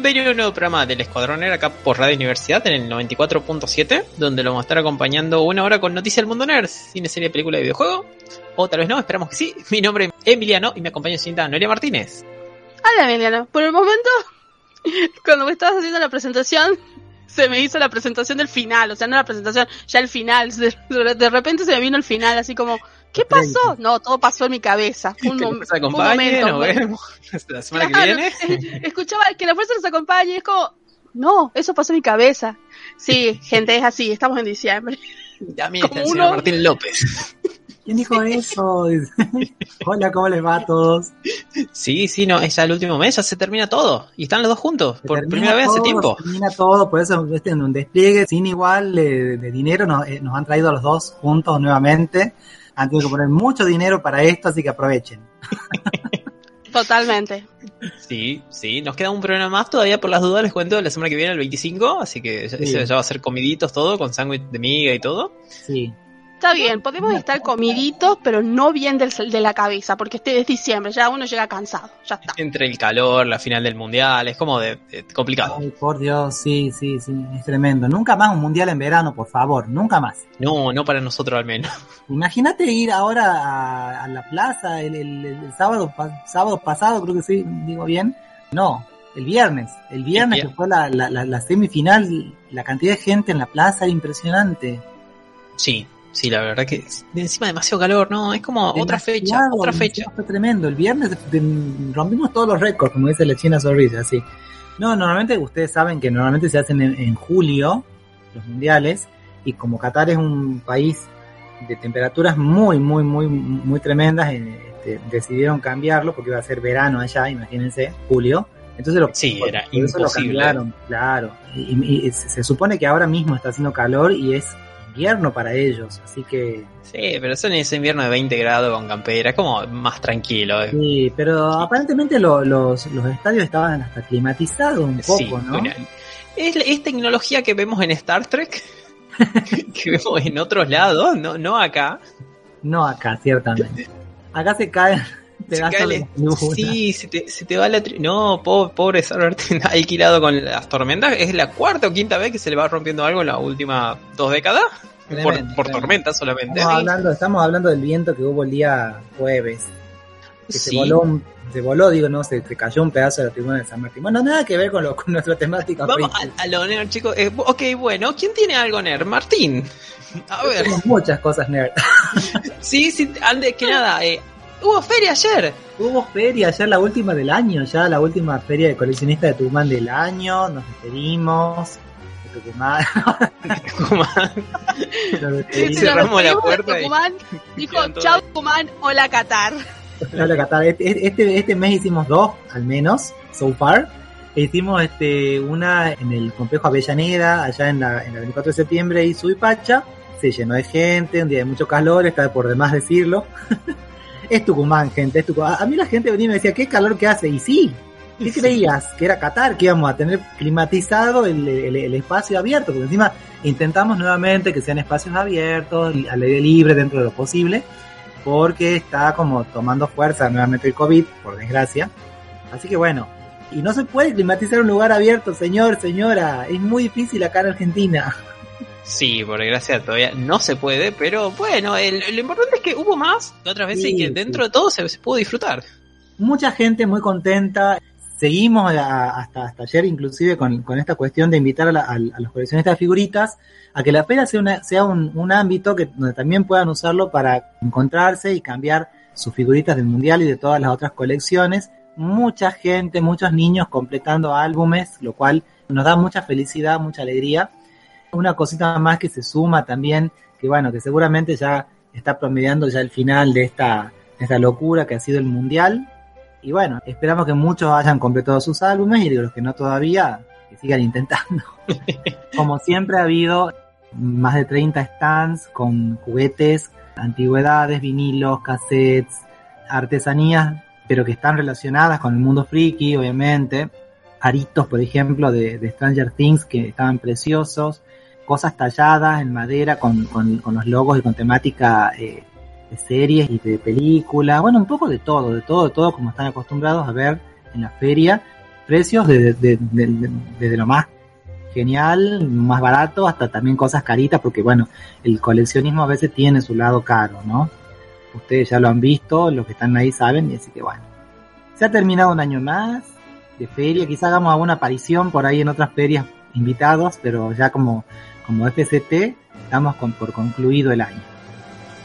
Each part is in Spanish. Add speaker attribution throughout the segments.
Speaker 1: Bienvenido a un nuevo programa del Escuadrón Nerd acá por Radio Universidad en el 94.7, donde lo vamos a estar acompañando una hora con noticias del mundo nerd, cine, serie, película y videojuego. O tal vez no, esperamos que sí. Mi nombre es Emiliano y me acompaña señorita Noelia Martínez.
Speaker 2: Hola Emiliano, por el momento, cuando me estabas haciendo la presentación, se me hizo la presentación del final, o sea, no la presentación, ya el final. De, de repente se me vino el final, así como, ¿qué pasó? No, todo pasó en mi cabeza. Fue un,
Speaker 1: Que
Speaker 2: mom-
Speaker 1: nos
Speaker 2: fue un
Speaker 1: acompañe,
Speaker 2: momento.
Speaker 1: nos vemos la semana que
Speaker 2: Claro,
Speaker 1: viene.
Speaker 2: Escuchaba que la fuerza nos acompañe, es como, no, eso pasó en mi cabeza. Sí, gente, es así, estamos en diciembre.
Speaker 1: Está
Speaker 2: como
Speaker 1: el señor
Speaker 2: uno-
Speaker 1: Martín López.
Speaker 3: ¿Quién dijo eso? Hola, ¿cómo les va a todos?
Speaker 1: Sí, sí, no, es ya el último mes, ya se termina todo. Y están los dos juntos, por
Speaker 3: Termina
Speaker 1: primera vez hace
Speaker 3: todo,
Speaker 1: tiempo.
Speaker 3: Termina todo, por eso en un despliegue sin igual de, de dinero nos, eh, nos han traído a los dos juntos nuevamente. Han tenido que poner mucho dinero para esto, así que aprovechen.
Speaker 2: Totalmente.
Speaker 1: Sí, sí, nos queda un programa más todavía por las dudas, les cuento la semana que viene, el 25, así que ya-
Speaker 3: Sí.
Speaker 1: ya va a ser comiditos todo, con sándwich de miga y todo.
Speaker 3: Sí.
Speaker 2: Está bien, podemos estar comiditos, pero no bien del, de la cabeza, porque este es diciembre, ya uno llega cansado, ya está.
Speaker 1: Entre el calor, la final del mundial, es como de, de- complicado.
Speaker 3: Ay, por Dios, sí, sí, sí, es tremendo. Nunca más un mundial en verano, por favor, nunca más.
Speaker 1: No, no para nosotros al menos.
Speaker 3: Imagínate ir ahora a, a la plaza el, el- el sábado, pa- sábado pasado, creo que sí, digo bien. No, el viernes. El viernes
Speaker 1: El
Speaker 3: que fue la, la, la- la semifinal, la cantidad de gente en la plaza era impresionante.
Speaker 1: Sí, sí, la verdad que de encima demasiado calor, no, es como otra fecha, otra fecha.
Speaker 3: Fue tremendo. El viernes de- rompimos todos los récords, como dice la China Zorrilla, sí. No, normalmente ustedes saben que normalmente se hacen en, en julio los mundiales y como Qatar es un país de temperaturas muy, muy, muy, muy tremendas, eh, este, decidieron cambiarlo porque iba a ser verano allá, imagínense, julio. Entonces lo,
Speaker 1: Sí,
Speaker 3: por-
Speaker 1: era
Speaker 3: por eso lo
Speaker 1: imposible.
Speaker 3: cambiaron, claro. Y, y- y se se supone que ahora mismo está haciendo calor y es invierno para ellos, así que
Speaker 1: Sí, pero son ese invierno de 20 grados con campera, como más tranquilo. eh.
Speaker 3: Sí, pero aparentemente lo- los, los estadios estaban hasta climatizados un poco,
Speaker 1: Sí,
Speaker 3: ¿no?
Speaker 1: es tecnología que vemos en Star Trek, que vemos en otros lados, no, no acá.
Speaker 3: No acá, ciertamente. Acá se caen
Speaker 1: Cae
Speaker 3: de
Speaker 1: sí, se te, se te va la... tri- No, pobre, pobre Sarvertin, alquilado con las tormentas. Es la cuarta o quinta vez que se le va rompiendo algo en las últimas dos décadas.
Speaker 3: Tremendo,
Speaker 1: por por
Speaker 3: tremendo.
Speaker 1: tormenta solamente.
Speaker 3: Estamos hablando, estamos hablando del viento que hubo el día jueves. Que se voló, un- se voló, digo, no, se, se cayó un pedazo de la tribuna de San Martín. Bueno, nada que ver con, lo, con nuestra temática.
Speaker 1: Vamos a, a lo nerd, chicos. Eh, ok, bueno, ¿quién tiene algo nerd? Martín. A ver,
Speaker 3: Tenemos muchas cosas nerd.
Speaker 1: sí, sí, antes que nada, eh, hubo feria ayer.
Speaker 3: Hubo feria, ya la última del año, ya la última feria de coleccionista de Tucumán del año. Nos despedimos de Tucumán. Nos despedimos.
Speaker 1: Cerramos la
Speaker 2: de
Speaker 1: puerta y-
Speaker 2: Tucumán, dijo, chau
Speaker 1: ahí".
Speaker 2: Tucumán, hola Qatar.
Speaker 3: Claro, Qatar. Este, este, este mes hicimos dos, al menos, so far. E Hicimos este, una en el complejo Avellaneda, allá en la, en la 24 de septiembre, y Suipacha. Se llenó de gente, un día de mucho calor, está por demás decirlo. es Tucumán, gente, es Tucumán. A mí la gente venía y me decía, qué calor que hace. Y sí, ¿qué
Speaker 1: Sí.
Speaker 3: creías? Que era Qatar, que íbamos a tener climatizado el, el- el espacio abierto, porque encima intentamos nuevamente que sean espacios abiertos, al aire libre dentro de lo posible porque está como tomando fuerza nuevamente el COVID, por desgracia. Así que bueno, y no se puede climatizar un lugar abierto, señor, señora, es muy difícil acá en Argentina.
Speaker 1: Sí, por desgracia todavía no se puede, pero bueno, el- lo importante es que hubo más que otras veces
Speaker 3: Sí,
Speaker 1: y que
Speaker 3: sí.
Speaker 1: dentro de todo se, se pudo disfrutar.
Speaker 3: Mucha gente muy contenta. Seguimos a- hasta, hasta ayer inclusive con, con esta cuestión de invitar a, la- a- a los coleccionistas de figuritas a que la feria sea, una- sea un, un ámbito que, donde también puedan usarlo para encontrarse y cambiar sus figuritas del mundial y de todas las otras colecciones. Mucha gente, muchos niños completando álbumes, lo cual nos da mucha felicidad, mucha alegría. Una cosita más que se suma también, que bueno, que seguramente ya está promediando ya el final de esta, de esta locura que ha sido el mundial. Y bueno, esperamos que muchos hayan completado sus álbumes y de los que no todavía, que sigan intentando. como siempre ha habido más de 30 stands con juguetes, antigüedades, vinilos, cassettes, artesanías, pero que están relacionadas con el mundo friki, obviamente. Aritos, por ejemplo, de, de Stranger Things que estaban preciosos. Cosas talladas en madera con, con, los logos y con temática eh, de series y de películas. Bueno, un poco de todo, de todo, de todo, como están acostumbrados a ver en la feria. Precios desde de, de, de, lo más genial, más barato, hasta también cosas caritas, porque bueno, el coleccionismo a veces tiene su lado caro, ¿no? Ustedes ya lo han visto, los que están ahí saben, y así que bueno. Se ha terminado un año más de feria, quizá hagamos alguna aparición por ahí en otras ferias invitados, pero ya como, como FCT estamos con, por concluido el año.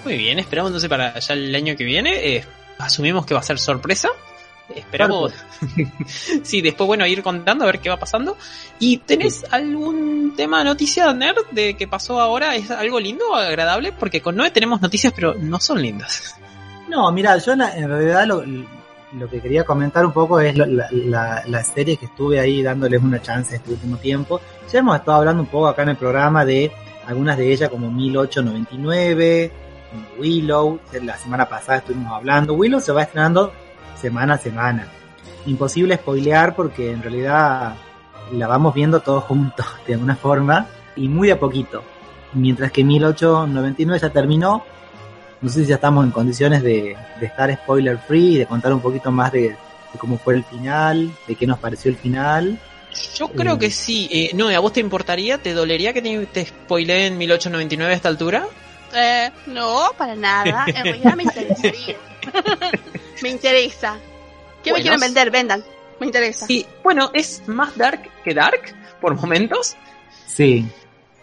Speaker 1: Muy bien, esperamos entonces para ya el año que viene. Eh, asumimos que va a ser sorpresa. Esperamos. sí, después, bueno, ir contando a ver qué va pasando. ¿Y tenés algún tema, noticia nerd de que pasó ahora? ¿Es algo lindo o agradable? Porque con Noé tenemos noticias, pero no son lindas.
Speaker 3: No, mira, yo en realidad lo, lo que quería comentar un poco es la, la, serie que estuve ahí dándoles una chance este último tiempo. Ya hemos estado hablando un poco acá en el programa de algunas de ellas como 1899, Willow, la semana pasada estuvimos hablando. Willow se va estrenando semana a semana. Imposible spoilear porque en realidad la vamos viendo todos juntos de alguna forma y muy a poquito. Mientras que 1899 ya terminó, no sé si ya estamos en condiciones de, de estar spoiler free, de contar un poquito más de, de, cómo fue el final, de qué nos pareció el final.
Speaker 1: Yo creo eh, que sí. Eh, no, ¿a vos te importaría? ¿Te dolería que te, te spoilee en 1899 a esta altura?
Speaker 2: Eh, no, para nada. En realidad me interesaría. me interesa. ¿Qué bueno, me quieren vender? Vendan. Me interesa.
Speaker 1: Sí, bueno, es más dark que dark por momentos.
Speaker 3: Sí.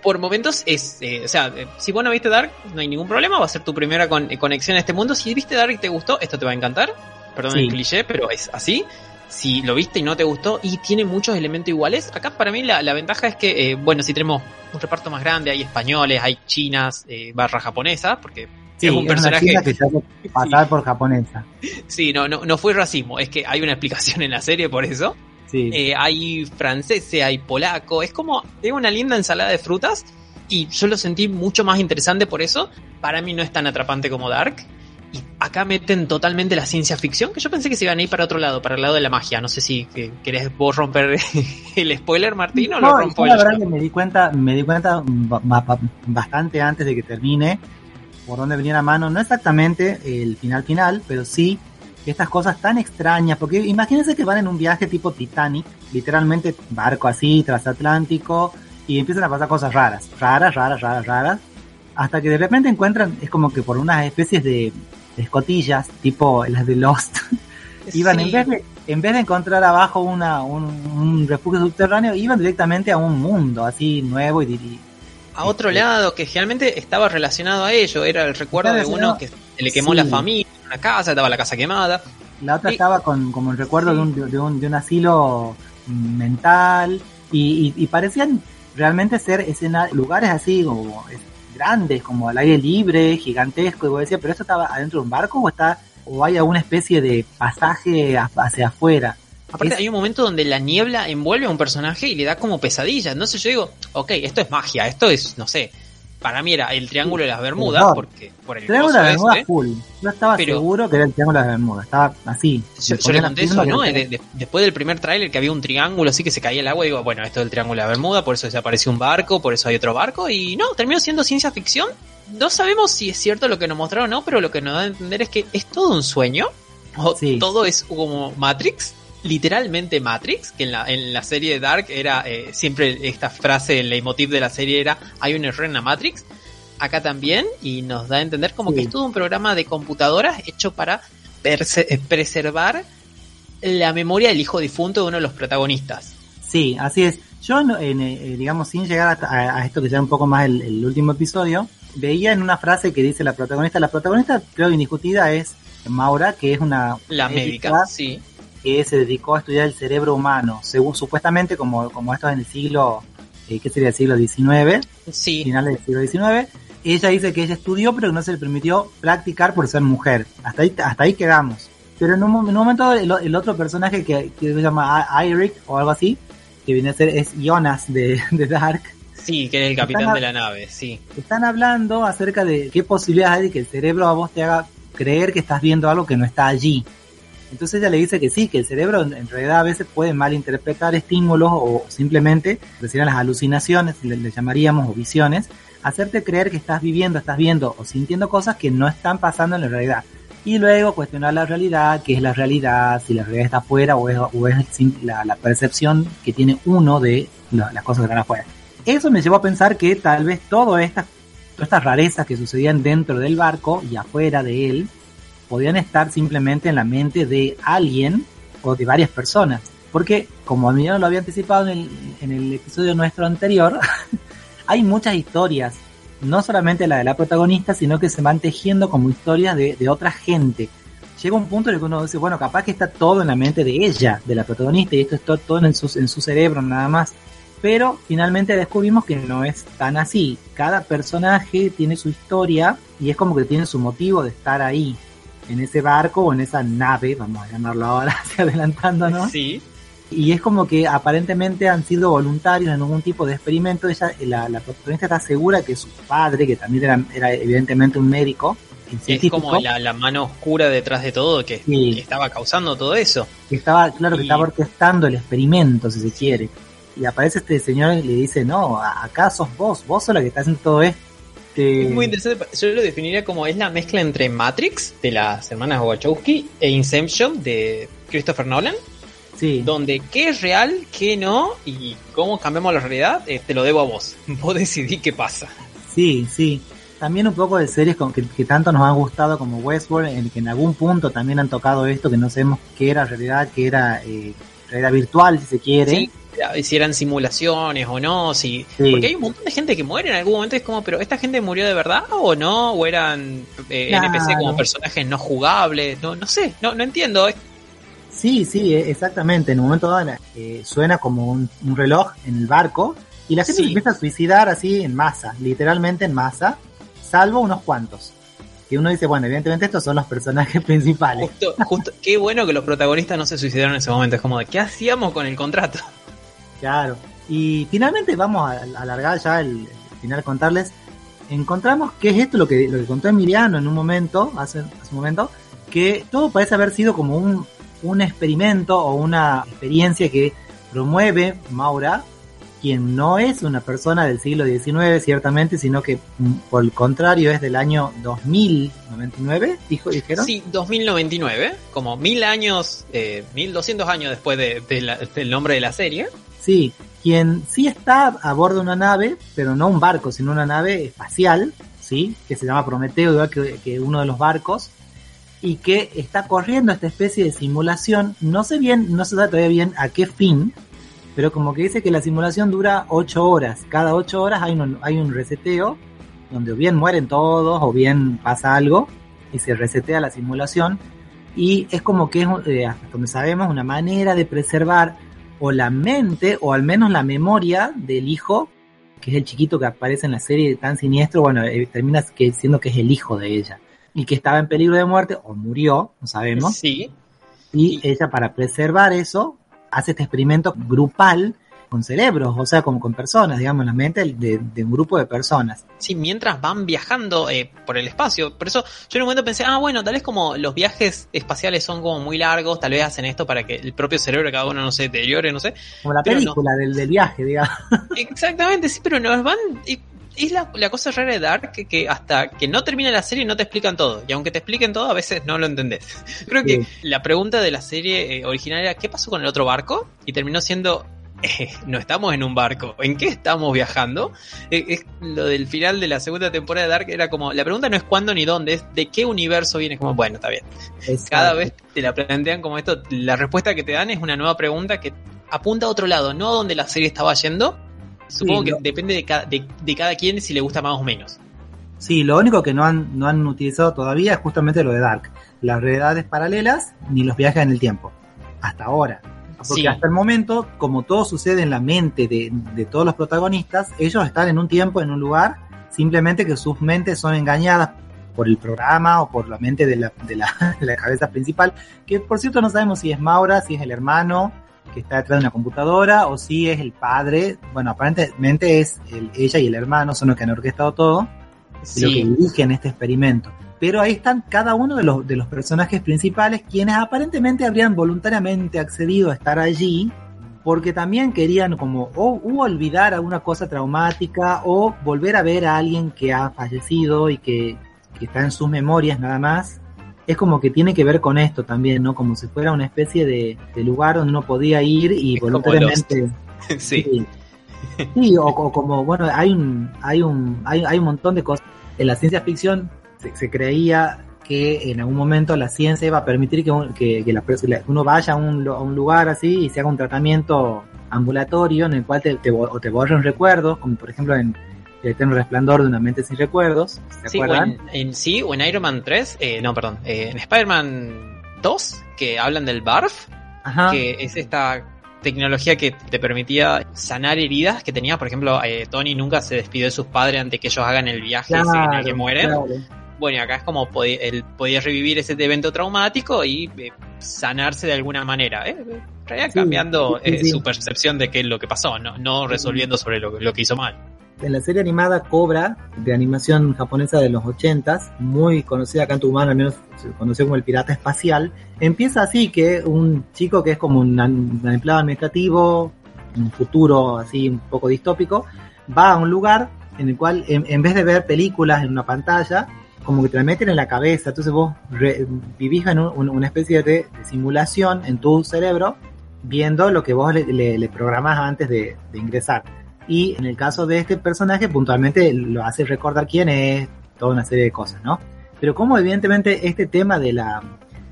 Speaker 1: Por momentos es, eh, o sea, eh, si vos no viste Dark, no hay ningún problema, va a ser tu primera con, eh, conexión a este mundo. Si viste Dark y te gustó, esto te va a encantar. Perdón sí. el cliché, pero es así. Si lo viste y no te gustó y tiene muchos elementos iguales, acá para mí la, la ventaja es que, eh, bueno, si tenemos un reparto más grande, hay españoles, hay chinas, eh, barra japonesas, porque
Speaker 3: Sí, es un personaje que pasar por japonesa.
Speaker 1: Sí, no, no, no fue racismo, es que hay una explicación en la serie por eso.
Speaker 3: Sí.
Speaker 1: Eh, hay franceses, hay polaco, es como es una linda ensalada de frutas y yo lo sentí mucho más interesante por eso. Para mí no es tan atrapante como Dark. Y acá meten totalmente la ciencia ficción, que yo pensé que se iban a ir para otro lado, para el lado de la magia. No sé si que, querés vos romper el spoiler, Martín, o
Speaker 3: no,
Speaker 1: lo rompo
Speaker 3: La verdad que me di cuenta, me di cuenta bastante antes de que termine por dónde venía la mano, no exactamente el final final, pero sí estas cosas tan extrañas, porque imagínense que van en un viaje tipo Titanic, literalmente barco así, transatlántico, y empiezan a pasar cosas raras, raras, raras, raras, raras, hasta que de repente encuentran, es como que por unas especies de, de escotillas, tipo las de Lost, iban en vez de en vez de encontrar abajo una, un, un, refugio subterráneo, iban directamente a un mundo así nuevo y, y
Speaker 1: a otro lado que generalmente estaba relacionado a ello, era el recuerdo de uno que se le quemó sí. la familia, una casa, estaba la casa quemada.
Speaker 3: La otra y, estaba con como el recuerdo de, un, de, un, de, un, asilo mental y, y, y parecían realmente ser escena, lugares así como grandes, como al aire libre, gigantesco, y vos decías, pero eso estaba adentro de un barco o está o hay alguna especie de pasaje hacia afuera.
Speaker 1: Aparte, es... hay un momento donde la niebla envuelve a un personaje y le da como pesadillas. Entonces yo digo, ok, esto es magia, esto es, no sé. Para mí era el Triángulo de las Bermudas, no. porque por el
Speaker 3: Triángulo de las Bermudas este, full. Yo estaba pero, seguro que era el Triángulo de las Bermudas, estaba así.
Speaker 1: Yo, yo le conté eso, ¿no? De, de, después del primer tráiler que había un triángulo así que se caía el agua, digo, bueno, esto es el Triángulo de la Bermuda, por eso desapareció un barco, por eso hay otro barco, y no, terminó siendo ciencia ficción. No sabemos si es cierto lo que nos mostraron o no, pero lo que nos da a entender es que es todo un sueño, o sí. todo es como Matrix, literalmente Matrix, que en la, en la serie de Dark era eh, siempre esta frase, el leitmotiv de la serie era hay un error en la Matrix, acá también, y nos da a entender como sí. que es todo un programa de computadoras hecho para preservar la memoria del hijo difunto de uno de los protagonistas.
Speaker 3: Sí, así es. Yo, en, eh, digamos, sin llegar a, a, esto que sea un poco más el, el último episodio, veía en una frase que dice la protagonista, la protagonista creo indiscutida es Maura, que es una...
Speaker 1: La médica, sí
Speaker 3: que se dedicó a estudiar el cerebro humano, según supuestamente como, como esto en el siglo, eh, ¿qué sería el siglo XIX?
Speaker 1: Sí.
Speaker 3: Finales del siglo XIX. Ella dice que ella estudió, pero que no se le permitió practicar por ser mujer. Hasta ahí, hasta ahí quedamos. Pero en un, en un momento el, el, otro personaje que, que se llama Eric o algo así, que viene a ser, es Jonas de, de Dark,
Speaker 1: Sí, que es el capitán
Speaker 3: Están
Speaker 1: de la nave, sí.
Speaker 3: Están hablando acerca de qué posibilidades hay de que el cerebro a vos te haga creer que estás viendo algo que no está allí. Entonces ella le dice que sí, que el cerebro en realidad a veces puede malinterpretar estímulos o simplemente, decir las alucinaciones, le, llamaríamos, o visiones, hacerte creer que estás viviendo, estás viendo o sintiendo cosas que no están pasando en la realidad. Y luego cuestionar la realidad, qué es la realidad, si la realidad está afuera o es, o la, percepción que tiene uno de la- las cosas que están afuera. Eso me llevó a pensar que tal vez todas estas, todas estas rarezas que sucedían dentro del barco y afuera de él podían estar simplemente en la mente de alguien o de varias personas. Porque, como Emiliano lo había anticipado en el, en el episodio nuestro anterior, hay muchas historias, no solamente la de la protagonista, sino que se van tejiendo como historias de, de otra gente. Llega un punto en el que uno dice, bueno, capaz que está todo en la mente de ella, de la protagonista, y esto está todo en su, en su cerebro nada más. Pero finalmente descubrimos que no es tan así. Cada personaje tiene su historia y es como que tiene su motivo de estar ahí, en ese barco o en esa nave, vamos a llamarlo ahora, adelantándonos.
Speaker 1: Sí,
Speaker 3: Y es como que aparentemente han sido voluntarios en algún tipo de experimento. Ella, la, la protagonista está segura que su padre, que también era, era evidentemente un médico,
Speaker 1: es como la, la mano oscura detrás de todo que,
Speaker 3: Sí.
Speaker 1: estaba causando todo eso.
Speaker 3: que estaba, claro, que
Speaker 1: Y-
Speaker 3: estaba orquestando el experimento, si se quiere. Y aparece este señor y le dice, no, acá sos vos, vos sos la que está haciendo todo esto.
Speaker 1: Es muy interesante. Yo lo definiría como es la mezcla entre Matrix de las hermanas Wachowski e Inception de Christopher Nolan,
Speaker 3: Sí,
Speaker 1: donde qué es real, qué no y cómo cambiamos la realidad, eh, te lo debo a vos. Vos decidí qué pasa.
Speaker 3: sí, sí. También un poco de series con que, que tanto nos han gustado como Westworld, en que en algún punto también han tocado esto, que no sabemos qué era realidad, qué era eh, realidad virtual, si se quiere.
Speaker 1: Sí, si eran simulaciones o no, si
Speaker 3: Sí.
Speaker 1: porque hay un montón de gente que muere en algún momento es como, pero esta gente murió de verdad o no, o eran eh,
Speaker 3: Claro.
Speaker 1: NPC como personajes no jugables, no, no sé, no, no entiendo.
Speaker 3: Sí, sí, eh, exactamente. En un momento dado eh, suena como un, un reloj en el barco y la gente
Speaker 1: Sí.
Speaker 3: se empieza a suicidar así en masa, literalmente en masa, salvo unos cuantos. Que uno dice, bueno, evidentemente estos son los personajes principales.
Speaker 1: Justo, justo, qué bueno que los protagonistas no se suicidaron en ese momento, es como ¿qué hacíamos con el contrato?
Speaker 3: Claro. Y finalmente vamos a, alargar ya el, el final contarles. Encontramos que es esto lo que, lo que contó Emiliano en un momento, hace, hace un momento, que todo parece haber sido como un, un experimento o una experiencia que promueve Maura, quien no es una persona del siglo XIX, ciertamente, sino que mm, por el contrario es del año 2099, dijo, dijeron.
Speaker 1: Sí, 2099, como mil años, eh, 1200 años después de- de la- del nombre de la serie.
Speaker 3: Sí, quien sí está a bordo de una nave, pero no un barco, sino una nave espacial, ¿sí? Que se llama Prometeo, igual que, que uno de los barcos, y que está corriendo esta especie de simulación. No sé bien, no se sabe todavía bien a qué fin, pero como que dice que la simulación dura ocho horas. Cada ocho horas hay un, hay un reseteo, donde o bien mueren todos, o bien pasa algo, y se resetea la simulación. Y es como que es, eh, hasta donde sabemos, una manera de preservar o la mente o al menos la memoria del hijo, que es el chiquito que aparece en la serie tan siniestro, bueno, eh, termina que, siendo que es el hijo de ella. Y que estaba en peligro de muerte o murió, no sabemos,
Speaker 1: Sí,
Speaker 3: y ella para preservar eso hace este experimento grupal con cerebros, o sea, como con personas, digamos, la mente de, de un grupo de personas.
Speaker 1: sí, mientras van viajando eh, por el espacio. Por eso yo en un momento pensé, ah, bueno, tal vez como los viajes espaciales son como muy largos, tal vez hacen esto para que el propio cerebro de cada uno no se deteriore, no sé.
Speaker 3: Como la
Speaker 1: no.
Speaker 3: película del, del viaje, digamos.
Speaker 1: Exactamente, sí, pero nos van... y- Es la, la cosa rara de Dark que, que hasta que no termina la serie no te explican todo. Y aunque te expliquen todo, a veces no lo entendés. Creo que
Speaker 3: Sí.
Speaker 1: la pregunta de la serie eh, original era ¿qué pasó con el otro barco? Y terminó siendo eh, no estamos en un barco, ¿en qué estamos viajando? Eh, es lo del final de la segunda temporada de Dark era como, la pregunta no es cuándo ni dónde, es de qué universo vienes, como, bueno, está bien. Cada vez te la plantean como esto, la respuesta que te dan es una nueva pregunta que apunta a otro lado, no a donde la serie estaba yendo. Supongo
Speaker 3: Sí,
Speaker 1: que depende de cada, de, de cada quien si le gusta más o menos.
Speaker 3: Sí, lo único que no han, no han utilizado todavía es justamente lo de Dark. Las realidades paralelas ni los viajes en el tiempo. Hasta ahora. Porque
Speaker 1: Sí.
Speaker 3: hasta el momento, como todo sucede en la mente de, de todos los protagonistas, ellos están en un tiempo, en un lugar, simplemente que sus mentes son engañadas por el programa o por la mente de la, de la, de la cabeza principal, que por cierto no sabemos si es Maura, si es el hermano, que está detrás de una computadora o si es el padre. Bueno, aparentemente es el, ella y el hermano son los que han orquestado todo y los que dirigen este experimento. Pero ahí están cada uno de los, de los personajes principales quienes aparentemente habrían voluntariamente accedido a estar allí porque también querían como o olvidar alguna cosa traumática o volver a ver a alguien que ha fallecido y que, que está en sus memorias nada más es como que tiene que ver con esto también, ¿no? Como si fuera una especie de, lugar donde uno podía ir y voluntariamente...
Speaker 1: sí.
Speaker 3: sí. o, como, bueno, hay un, hay un, hay, hay un montón de cosas. En la ciencia ficción se, creía que en algún momento la ciencia iba a permitir que, que, la, uno vaya a un, a un, lugar así y se haga un tratamiento ambulatorio en el cual te, te, o te borren recuerdos, como por ejemplo en el eterno resplandor de una mente sin recuerdos.
Speaker 1: ¿se sí, acuerdan? O en, sí, o en Iron Man 3, eh, no, perdón, eh, en Spider-Man 2, que hablan del BARF, que es esta tecnología que te permitía sanar heridas que tenía, por ejemplo, eh, Tony nunca se despidió de sus padres antes que ellos hagan el viaje y que mueren. Bueno, y acá es como él podía revivir ese evento traumático y sanarse de alguna manera, ¿eh? cambiando su percepción de qué es lo que pasó, no, no resolviendo sobre lo que hizo mal
Speaker 3: en la serie animada Cobra, de animación japonesa de los 80 muy conocida acá en Tucumán, al menos se conoció como el pirata espacial, empieza así que un chico que es como un, empleado administrativo, un futuro así un poco distópico, va a un lugar en el cual en, vez de ver películas en una pantalla, como que te la meten en la cabeza, entonces vos vivís en una especie de, simulación en tu cerebro, viendo lo que vos le, le, programás antes de ingresar y en el caso de este personaje puntualmente lo hace recordar quién es, toda una serie de cosas, ¿no? Pero como evidentemente este tema de la,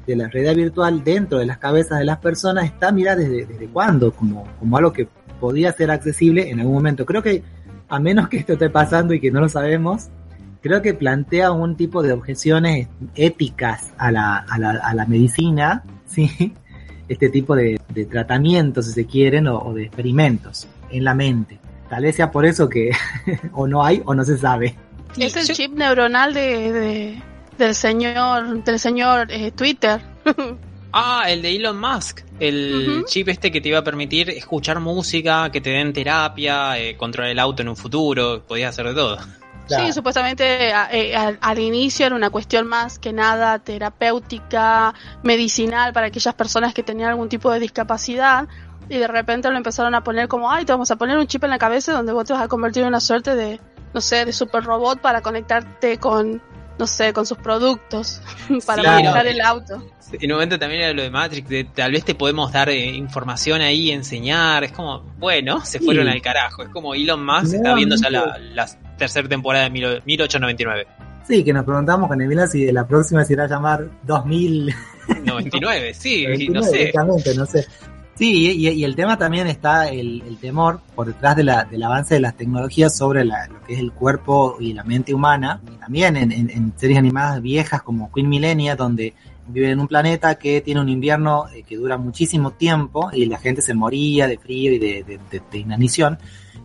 Speaker 3: de la realidad virtual dentro de las cabezas de las personas está, mira, desde, desde cuándo, como, como algo que podía ser accesible en algún momento. Creo que, a menos que esto esté pasando y que no lo sabemos, creo que plantea un tipo de objeciones éticas a la, a la, a la medicina, ¿sí? Este tipo de, de tratamientos, si se quieren, o de experimentos en la mente. Tal vez sea por eso que o no hay o no se sabe.
Speaker 2: Es el chip neuronal de, del señor del señor eh, Twitter.
Speaker 1: ah, el de Elon Musk. El chip este que te iba a permitir escuchar música, que te den terapia, eh, controlar el auto en un futuro, podías hacer de todo.
Speaker 2: Sí, supuestamente eh, al, inicio era una cuestión más que nada terapéutica, medicinal para aquellas personas que tenían algún tipo de discapacidad y de repente lo empezaron a poner como, ay, te vamos a poner un chip en la cabeza donde vos te vas a convertir en una suerte de, no sé, de super robot para conectarte con, no sé, con sus productos, para manejar el auto.
Speaker 1: En un momento también era lo de Matrix, de, tal vez te podemos dar eh, información ahí, enseñar, es como, bueno, se fueron al carajo, es como Elon Musk está viendo ya la, tercera temporada de 1899.
Speaker 3: Sí, que nos preguntamos con Emilia si la próxima se irá a llamar
Speaker 1: 2099, sí, no sé.
Speaker 3: no sé. Sí, y, el tema también está el, temor por detrás de la, del avance de las tecnologías sobre lo que es el cuerpo y la mente humana. también en, series animadas viejas como Queen Millennia, donde viven en un planeta que tiene un invierno eh, que dura muchísimo tiempo y la gente se moría de frío y de, inanición.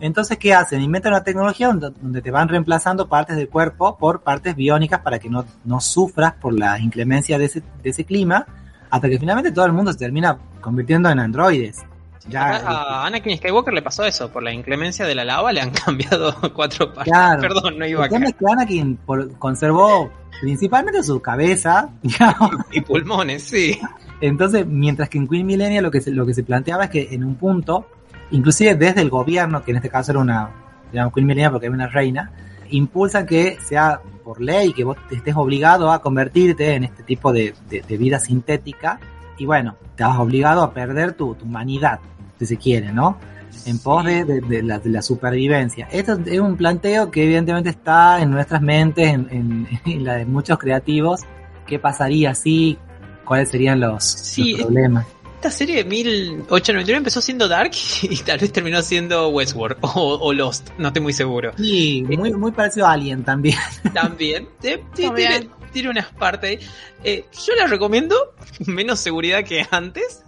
Speaker 3: Entonces, ¿qué hacen? Inventan una tecnología donde, te van reemplazando partes del cuerpo por partes biónicas para que no, no sufras por la inclemencia de ese, de ese clima hasta que finalmente todo el mundo se termina convirtiendo en androides.
Speaker 1: Ya, a Anakin Skywalker le pasó eso, por la inclemencia de la lava le han cambiado cuatro partes.
Speaker 3: Perdón, no iba a es que Anakin conservó principalmente su cabeza
Speaker 1: y pulmones, sí.
Speaker 3: Entonces, mientras que en Queen Millennia lo que se, lo que se planteaba es que en un punto, inclusive desde el gobierno, que en este caso era una, digamos, Queen Millennia porque era una reina, impulsan que sea por ley que vos estés obligado a convertirte en este tipo de, vida sintética y bueno, te has obligado a perder tu, humanidad, si se quiere, ¿no? En pos de, la, supervivencia. Esto es un planteo que evidentemente está en nuestras mentes, en, la de muchos creativos. ¿Qué pasaría si? ¿Cuáles serían los, los problemas?
Speaker 1: Esta serie de 1899 empezó siendo Dark y tal vez terminó siendo Westworld o, Lost, no estoy muy seguro.
Speaker 3: Sí, muy, muy parecido a Alien también.
Speaker 1: También. Tiene, unas partes. Eh, yo la recomiendo, menos seguridad que antes.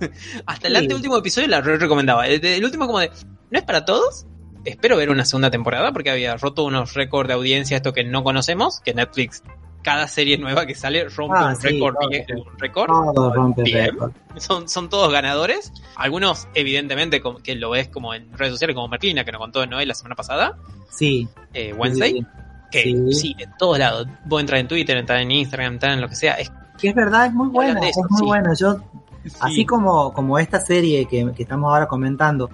Speaker 1: Hasta el anteúltimo episodio la recomendaba. El, último como de, no es para todos, espero ver una segunda temporada porque había roto unos récords de audiencia, esto que no conocemos, que Netflix cada serie nueva que sale rompe
Speaker 3: Ah,
Speaker 1: un
Speaker 3: sí,
Speaker 1: récord.
Speaker 3: Todo
Speaker 1: Bien. Son, son todos ganadores. Algunos, evidentemente, como que lo ves como en redes sociales, como Merlina, que nos contó Noé la semana pasada.
Speaker 3: Sí.
Speaker 1: eh, Wednesday.
Speaker 3: sí, sí.
Speaker 1: Que
Speaker 3: Sí.
Speaker 1: sí. en todos lados. Vos entrar en Twitter, entrar en Instagram, entrar en lo que sea. Es,
Speaker 3: Que es verdad, es muy buena,
Speaker 1: de
Speaker 3: es
Speaker 1: eso,
Speaker 3: muy
Speaker 1: sí.
Speaker 3: buena. Yo, así
Speaker 1: sí.
Speaker 3: como, como esta serie que, que estamos ahora comentando,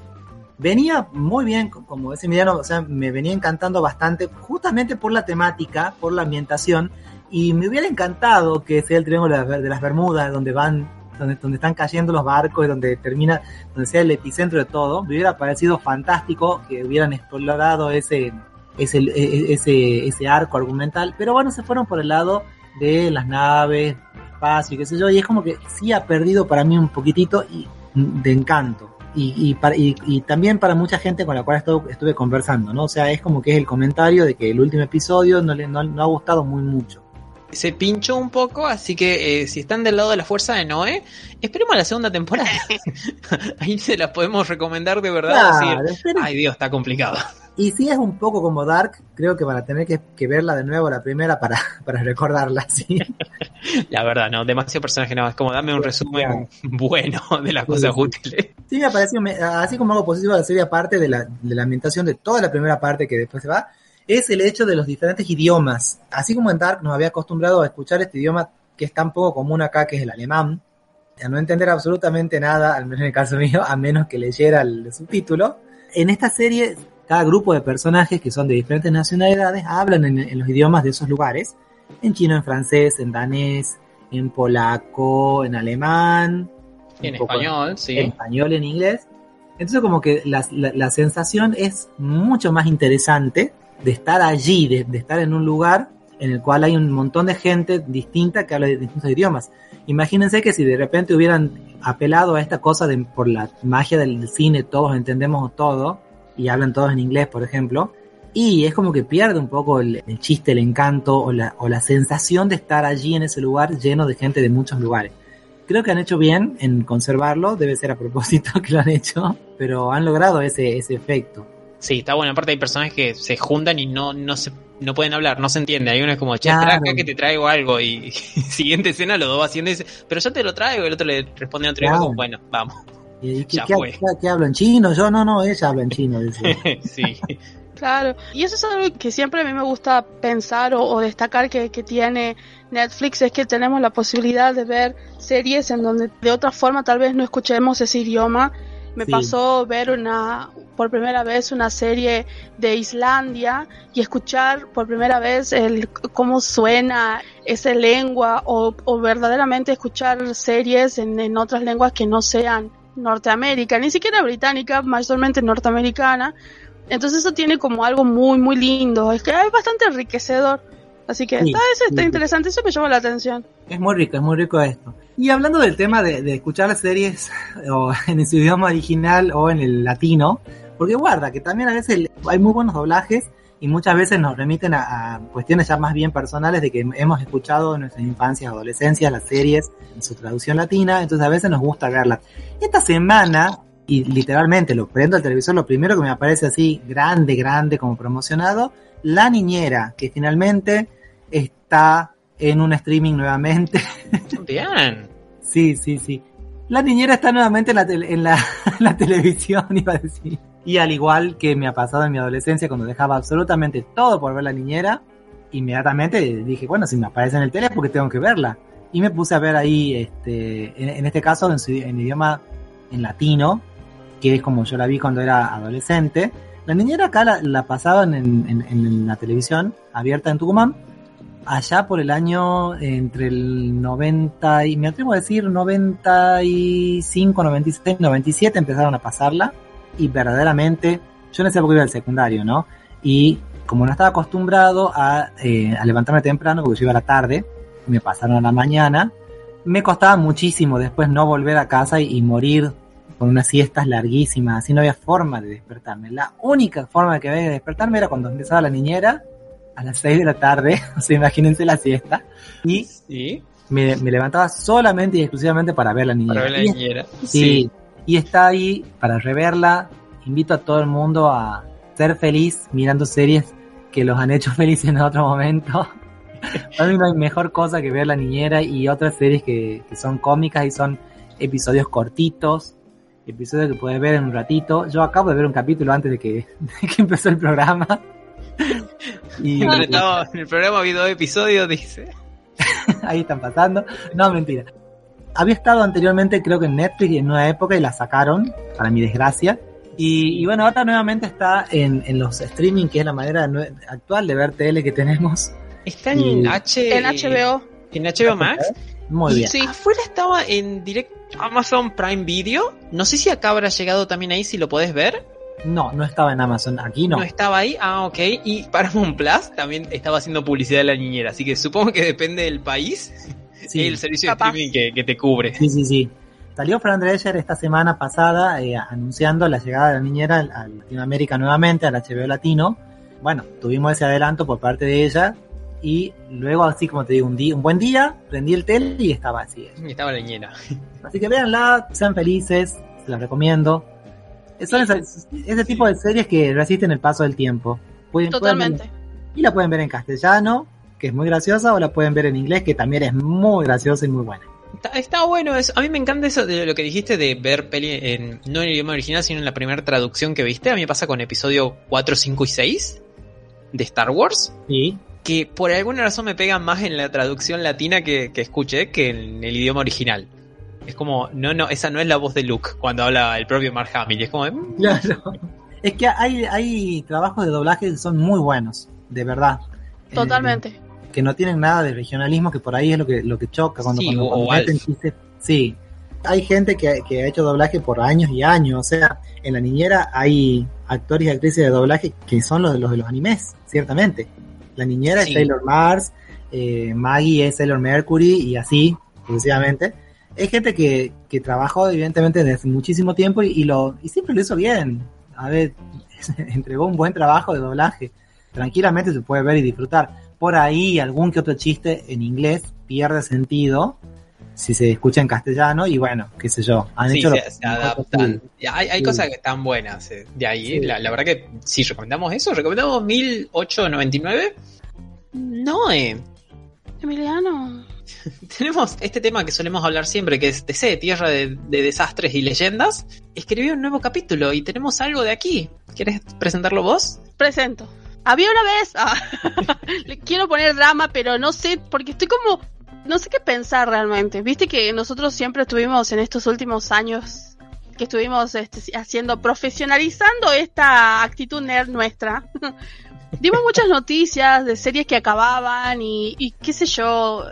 Speaker 3: venía muy bien, como ese Emiliano, o sea, me venía encantando bastante, justamente por la temática, por la ambientación, y me hubiera encantado que sea el Triángulo de las, Bermudas, donde van, donde, donde están cayendo los barcos y donde termina, donde sea el epicentro de todo, me hubiera parecido fantástico que hubieran explorado ese, ese, e- ese, ese arco argumental, pero bueno, se fueron por el lado de las naves, espacio y qué sé yo, y es como que sí ha perdido para mí un poquitito y- de encanto. Y, y, para- y- y también para mucha gente con la cual estuve, estuve conversando, ¿no? O sea, es como que es el comentario de que el último episodio no le no, no ha gustado muy mucho.
Speaker 1: Se pinchó un poco, así que eh, si están del lado de la fuerza de Noé, esperemos la segunda temporada. Ahí se las podemos recomendar de verdad.
Speaker 3: Claro,
Speaker 1: decir. Ay Dios, está complicado.
Speaker 3: Y si es un poco como Dark, creo que van a tener que, que verla de nuevo la primera para, para recordarla, ¿sí?
Speaker 1: La verdad, no, demasiado personaje no. Es como dame un resumen bueno de las cosas
Speaker 3: sí.
Speaker 1: útiles.
Speaker 3: Sí, me pareció, me- así como algo positivo la serie, aparte de la, de la ambientación de toda la primera parte que después se va, es el hecho de los diferentes idiomas. Así como en Dark nos había acostumbrado a escuchar este idioma que es tan poco común acá, que es el alemán, a no entender absolutamente nada, al menos en el caso mío, a menos que leyera el subtítulo. En esta serie, cada grupo de personajes que son de diferentes nacionalidades hablan en, en los idiomas de esos lugares, en chino, en francés, en danés, en polaco, en alemán,
Speaker 1: En español, sí.
Speaker 3: en español, en inglés. Entonces como que la, la- la sensación es mucho más interesante de estar allí, de, estar en un lugar en el cual hay un montón de gente distinta que habla de distintos idiomas. Imagínense que si de repente hubieran apelado a esta cosa de por la magia del cine, todos entendemos todo y hablan todos en inglés, por ejemplo, y es como que pierde un poco el, el chiste, el encanto o la, o la sensación de estar allí en ese lugar lleno de gente de muchos lugares creo que han hecho bien en conservarlo, debe ser a propósito que lo han hecho, pero han logrado ese, ese efecto.
Speaker 1: Sí, está bueno. Aparte hay personajes que se juntan y no, no se no pueden hablar, no se entiende. Hay uno es como, che,
Speaker 3: Claro.
Speaker 1: acá que te traigo algo. Y siguiente escena los dos va haciendo y dice, pero yo te lo traigo. Y el otro le responde a otro
Speaker 3: Claro.
Speaker 1: como, bueno, vamos.
Speaker 3: ¿Y qué,
Speaker 1: Ya
Speaker 3: qué-
Speaker 1: fue.
Speaker 3: qué- qué hablo en chino? Yo no, no, ella habla en chino. dice.
Speaker 1: sí.
Speaker 2: Claro, y eso es algo que siempre a mí me gusta pensar o, o destacar que, que tiene Netflix, es que tenemos la posibilidad de ver series en donde de otra forma tal vez no escuchemos ese idioma. Me
Speaker 3: Sí.
Speaker 2: pasó ver una, por primera vez una serie de Islandia y escuchar por primera vez el cómo suena esa lengua o, o verdaderamente escuchar series en, en otras lenguas que no sean Norteamérica, ni siquiera británica, mayormente norteamericana. Entonces eso tiene como algo muy, muy lindo. Es que es bastante enriquecedor. Así que
Speaker 3: Sí,
Speaker 2: ah, eso está
Speaker 3: sí.
Speaker 2: interesante, eso me llama la atención.
Speaker 3: Es muy rico, es muy rico esto. Y hablando del tema de, de escuchar las series o en su idioma original o en el latino, porque guarda, que también a veces hay muy buenos doblajes y muchas veces nos remiten a, a cuestiones ya más bien personales de que hemos escuchado en nuestras infancias adolescencias las series en su traducción latina, entonces a veces nos gusta verlas. Esta semana, y literalmente lo prendo al televisor, lo primero que me aparece así, grande, grande, como promocionado, La Niñera, que finalmente está en un streaming nuevamente.
Speaker 1: Bien.
Speaker 3: Sí, sí, sí. La niñera está nuevamente en la, tele- en la, la televisión, iba a decir. Y al igual que me ha pasado en mi adolescencia, cuando dejaba absolutamente todo por ver la niñera, inmediatamente dije, bueno, si me aparece en el tele es porque tengo que verla. Y me puse a ver ahí, este, en, en este caso, en, su- en idioma en latino, que es como yo la vi cuando era adolescente. La niñera acá la, la pasaban en, en- en la televisión abierta en Tucumán, allá por el año entre el 90 y me atrevo a decir 95, 96, 97 empezaron a pasarla y verdaderamente yo en esa época iba al secundario, ¿no? Y como no estaba acostumbrado a, eh, a levantarme temprano porque yo iba a la tarde, me pasaron a la mañana, me costaba muchísimo después no volver a casa y, y morir con unas siestas larguísimas, así no había forma de despertarme. La única forma que había de despertarme era cuando empezaba la niñera a las 6 de la tarde, o sea, imagínense la siesta, y
Speaker 1: Sí.
Speaker 3: me, me levantaba solamente y exclusivamente para ver la niñera.
Speaker 1: Para ver la
Speaker 3: Y-
Speaker 1: niñera.
Speaker 3: sí, y está ahí para reverla. Invito a todo el mundo a ser feliz mirando series que los han hecho felices en otro momento. Para mí no hay mejor cosa que ver La Niñera y otras series que, que son cómicas y son episodios cortitos, episodios que puedes ver en un ratito. Yo acabo de ver un capítulo antes de que, de que empezó el programa. Y
Speaker 1: Pero estaba- en el programa ha habido dos episodios, dice.
Speaker 3: ahí están pasando. No, mentira. Había estado anteriormente, creo que en Netflix en una época y la sacaron, para mi desgracia. Y, y bueno, ahora nuevamente está en, en los streaming, que es la manera actual de ver tele que tenemos.
Speaker 1: Está en
Speaker 3: Y-
Speaker 1: H...
Speaker 2: En HBO.
Speaker 1: En HBO Max.
Speaker 3: Muy bien.
Speaker 2: Sí.
Speaker 1: Afuera estaba en direct Amazon Prime Video. No sé si acá habrá llegado también ahí, si lo podés ver.
Speaker 3: No, no estaba en Amazon. Aquí no.
Speaker 1: No estaba ahí. Ah, ok. Y Paramount Plus también estaba haciendo publicidad de la niñera. Así que supongo que depende del país.
Speaker 3: Sí.
Speaker 1: el servicio
Speaker 2: Capaz.
Speaker 1: de streaming que, que te cubre.
Speaker 3: Sí, sí, sí. Salió Fran Drescher esta semana pasada eh, anunciando la llegada de la niñera al- a Latinoamérica nuevamente, al HBO Latino. Bueno, tuvimos ese adelanto por parte de ella y luego, así como te digo, un, día, un buen día, prendí el tele y estaba así.
Speaker 1: Y Estaba la niñera.
Speaker 3: Así que véanla, sean felices, se las recomiendo. Son esas- ese tipo de series que resisten el paso del tiempo. Pueden- pueden ver-
Speaker 2: Totalmente.
Speaker 3: y la pueden ver en castellano, que es muy graciosa, o la pueden ver en inglés, que también es muy graciosa y muy buena.
Speaker 1: Está, está bueno eso. A mí me encanta eso de lo que dijiste de ver peli en, no en el idioma original, sino en la primera traducción que viste. A mí me pasa con episodio 4, 5 y 6 de Star Wars.
Speaker 3: Sí,
Speaker 1: Que por alguna razón me pegan más en la traducción latina que, que escuché que en el idioma original. Es como, no, no, esa no es la voz de Luke cuando habla el propio Mark Hamill. Es como,
Speaker 3: Claro. Es que hay, hay trabajos de doblaje que son muy buenos, de verdad. Eh,
Speaker 2: Totalmente.
Speaker 3: que no tienen nada de regionalismo, que por ahí es lo que, lo que choca cuando,
Speaker 1: Sí,
Speaker 3: cuando, cuando meten chistes. Sí. Hay gente que, que ha hecho doblaje por años y años. O sea, en la niñera hay actores y actrices de doblaje que son los de los, de los animes, ciertamente. La niñera
Speaker 1: Sí.
Speaker 3: es Sailor Mars, eh, Maggie es Sailor Mercury y así, sucesivamente. Es gente que, que trabajó evidentemente desde muchísimo tiempo y, y lo y siempre lo hizo bien. A ver, entregó un buen trabajo de doblaje. Tranquilamente se puede ver y disfrutar. Por ahí algún que otro chiste en inglés pierde sentido si se escucha en castellano y bueno, qué sé yo. Han
Speaker 1: sí,
Speaker 3: hecho lo-
Speaker 1: se, adaptan. Hay, hay
Speaker 3: Sí.
Speaker 1: cosas que están buenas eh, de ahí.
Speaker 3: Sí.
Speaker 1: La, la verdad que sí, recomendamos eso. Recomendamos 1899. No, eh.
Speaker 2: Emiliano.
Speaker 1: Tenemos este tema que solemos hablar siempre, que es TC, Tierra de, de Desastres y Leyendas. Escribió un nuevo capítulo y tenemos algo de aquí. ¿Quieres presentarlo vos?
Speaker 2: Presento. Había una vez. Ah, le quiero poner drama, pero no sé, porque estoy como. No sé qué pensar realmente. Viste que nosotros siempre estuvimos en estos últimos años que estuvimos este, haciendo, profesionalizando esta actitud nerd nuestra. Dimos muchas noticias de series que acababan y, y qué sé yo,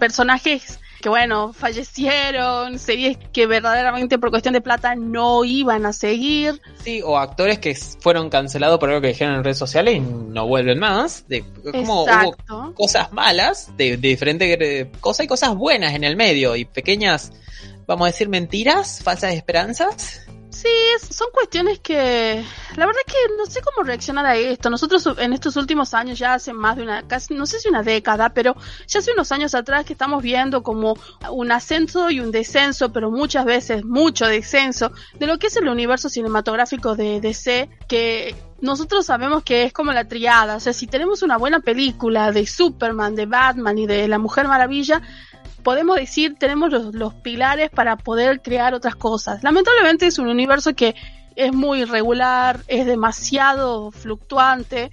Speaker 2: personajes que bueno, fallecieron, series que verdaderamente por cuestión de plata no iban a seguir.
Speaker 1: Sí, o actores que fueron cancelados por algo que dijeron en redes sociales y no vuelven más. De, como hubo cosas malas, de, de diferentes cosas y cosas buenas en el medio y pequeñas, vamos a decir, mentiras, falsas esperanzas.
Speaker 2: Sí, es- son cuestiones que la verdad que no sé cómo reaccionar a esto. Nosotros en estos últimos años, ya hace más de una, casi, no sé si una década, pero ya hace unos años atrás que estamos viendo como un ascenso y un descenso, pero muchas veces mucho descenso, de lo que es el universo cinematográfico de DC, que nosotros sabemos que es como la triada. O sea, si tenemos una buena película de Superman, de Batman y de la Mujer Maravilla, podemos decir, tenemos los, los pilares para poder crear otras cosas. Lamentablemente es un universo que es muy irregular, es demasiado fluctuante.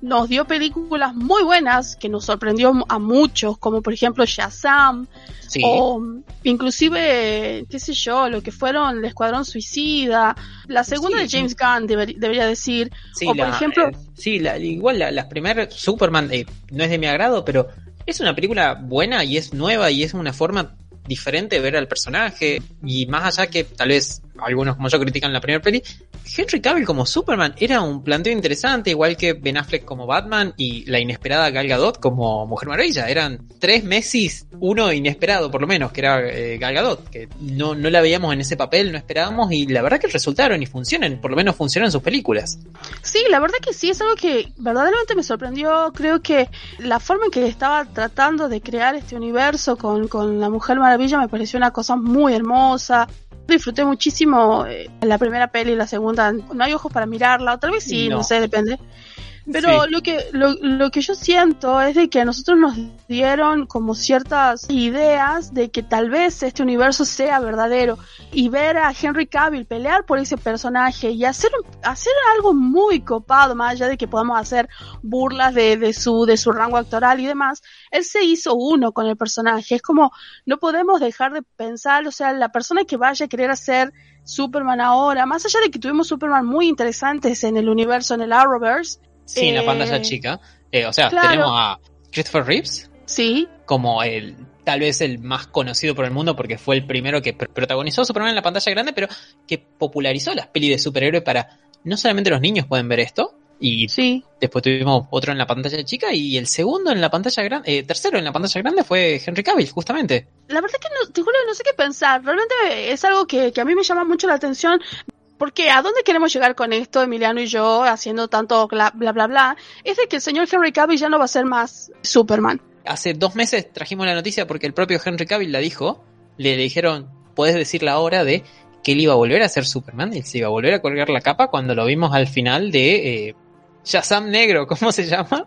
Speaker 2: Nos dio películas muy buenas que nos sorprendió a muchos, como por ejemplo Shazam,
Speaker 1: Sí.
Speaker 2: o inclusive, qué sé yo, lo que fueron el Escuadrón Suicida, la segunda
Speaker 1: Sí.
Speaker 2: de James Gunn, deber- debería decir,
Speaker 1: Sí,
Speaker 2: o por
Speaker 1: la-
Speaker 2: ejemplo-
Speaker 1: eh, sí, la- igual la- las primeras Superman eh, no es de mi agrado, pero es una película buena y es nueva y es una forma diferente de ver al personaje. Y más allá que tal vez algunos como yo critican la primera peli, Henry Cavill como Superman era un planteo interesante, igual que Ben Affleck como Batman y la inesperada Gal Gadot como Mujer Maravilla. Eran tres Messis, uno inesperado por lo menos, que era eh, Gal Gadot, que no, no la veíamos en ese papel, no esperábamos y la verdad que resultaron y funcionan, por lo menos funcionan sus películas.
Speaker 2: Sí, la verdad que sí, es algo que verdaderamente me sorprendió. Creo que la forma en que estaba tratando de crear este universo con, con la Mujer Maravilla me pareció una cosa muy hermosa. Disfruté muchísimo eh, la primera peli y la segunda. No hay ojos para mirarla, o tal vez sí, no,
Speaker 1: No.
Speaker 2: sé, depende. Pero
Speaker 1: Sí.
Speaker 2: lo que lo, lo que yo siento es de que a nosotros nos dieron como ciertas ideas de que tal vez este universo sea verdadero y ver a Henry Cavill pelear por ese personaje y hacer hacer algo muy copado más allá de que podamos hacer burlas de, de su de su rango actoral y demás, él se hizo uno con el personaje. Es como no podemos dejar de pensar, o sea, la persona que vaya a querer hacer Superman ahora, más allá de que tuvimos Superman muy interesantes en el universo, en el Arrowverse,
Speaker 1: Sí, en la
Speaker 2: Eh,
Speaker 1: pantalla chica. Eh, o sea,
Speaker 2: claro.
Speaker 1: tenemos a Christopher Reeves
Speaker 2: sí,
Speaker 1: como el tal vez el más conocido por el mundo porque fue el primero que pr- protagonizó Superman en la pantalla grande, pero que popularizó las pelis de superhéroe para no solamente los niños pueden ver esto y
Speaker 2: sí,
Speaker 1: después tuvimos otro en la pantalla chica y el segundo en la pantalla grande, eh, tercero en la pantalla grande fue Henry Cavill, justamente.
Speaker 2: la verdad que no, te juro, no sé qué pensar. Realmente es algo que, que a mí me llama mucho la atención. Porque a dónde queremos llegar con esto, Emiliano y yo, haciendo tanto bla bla bla bla, es de que el señor Henry Cavill ya no va a ser más Superman.
Speaker 1: Hace dos meses trajimos la noticia porque el propio Henry Cavill la dijo, le, dijeron, puedes decir la hora de que él iba a volver a ser Superman, él se iba a volver a colgar la capa cuando lo vimos al final de eh, Shazam Negro, ¿cómo se llama?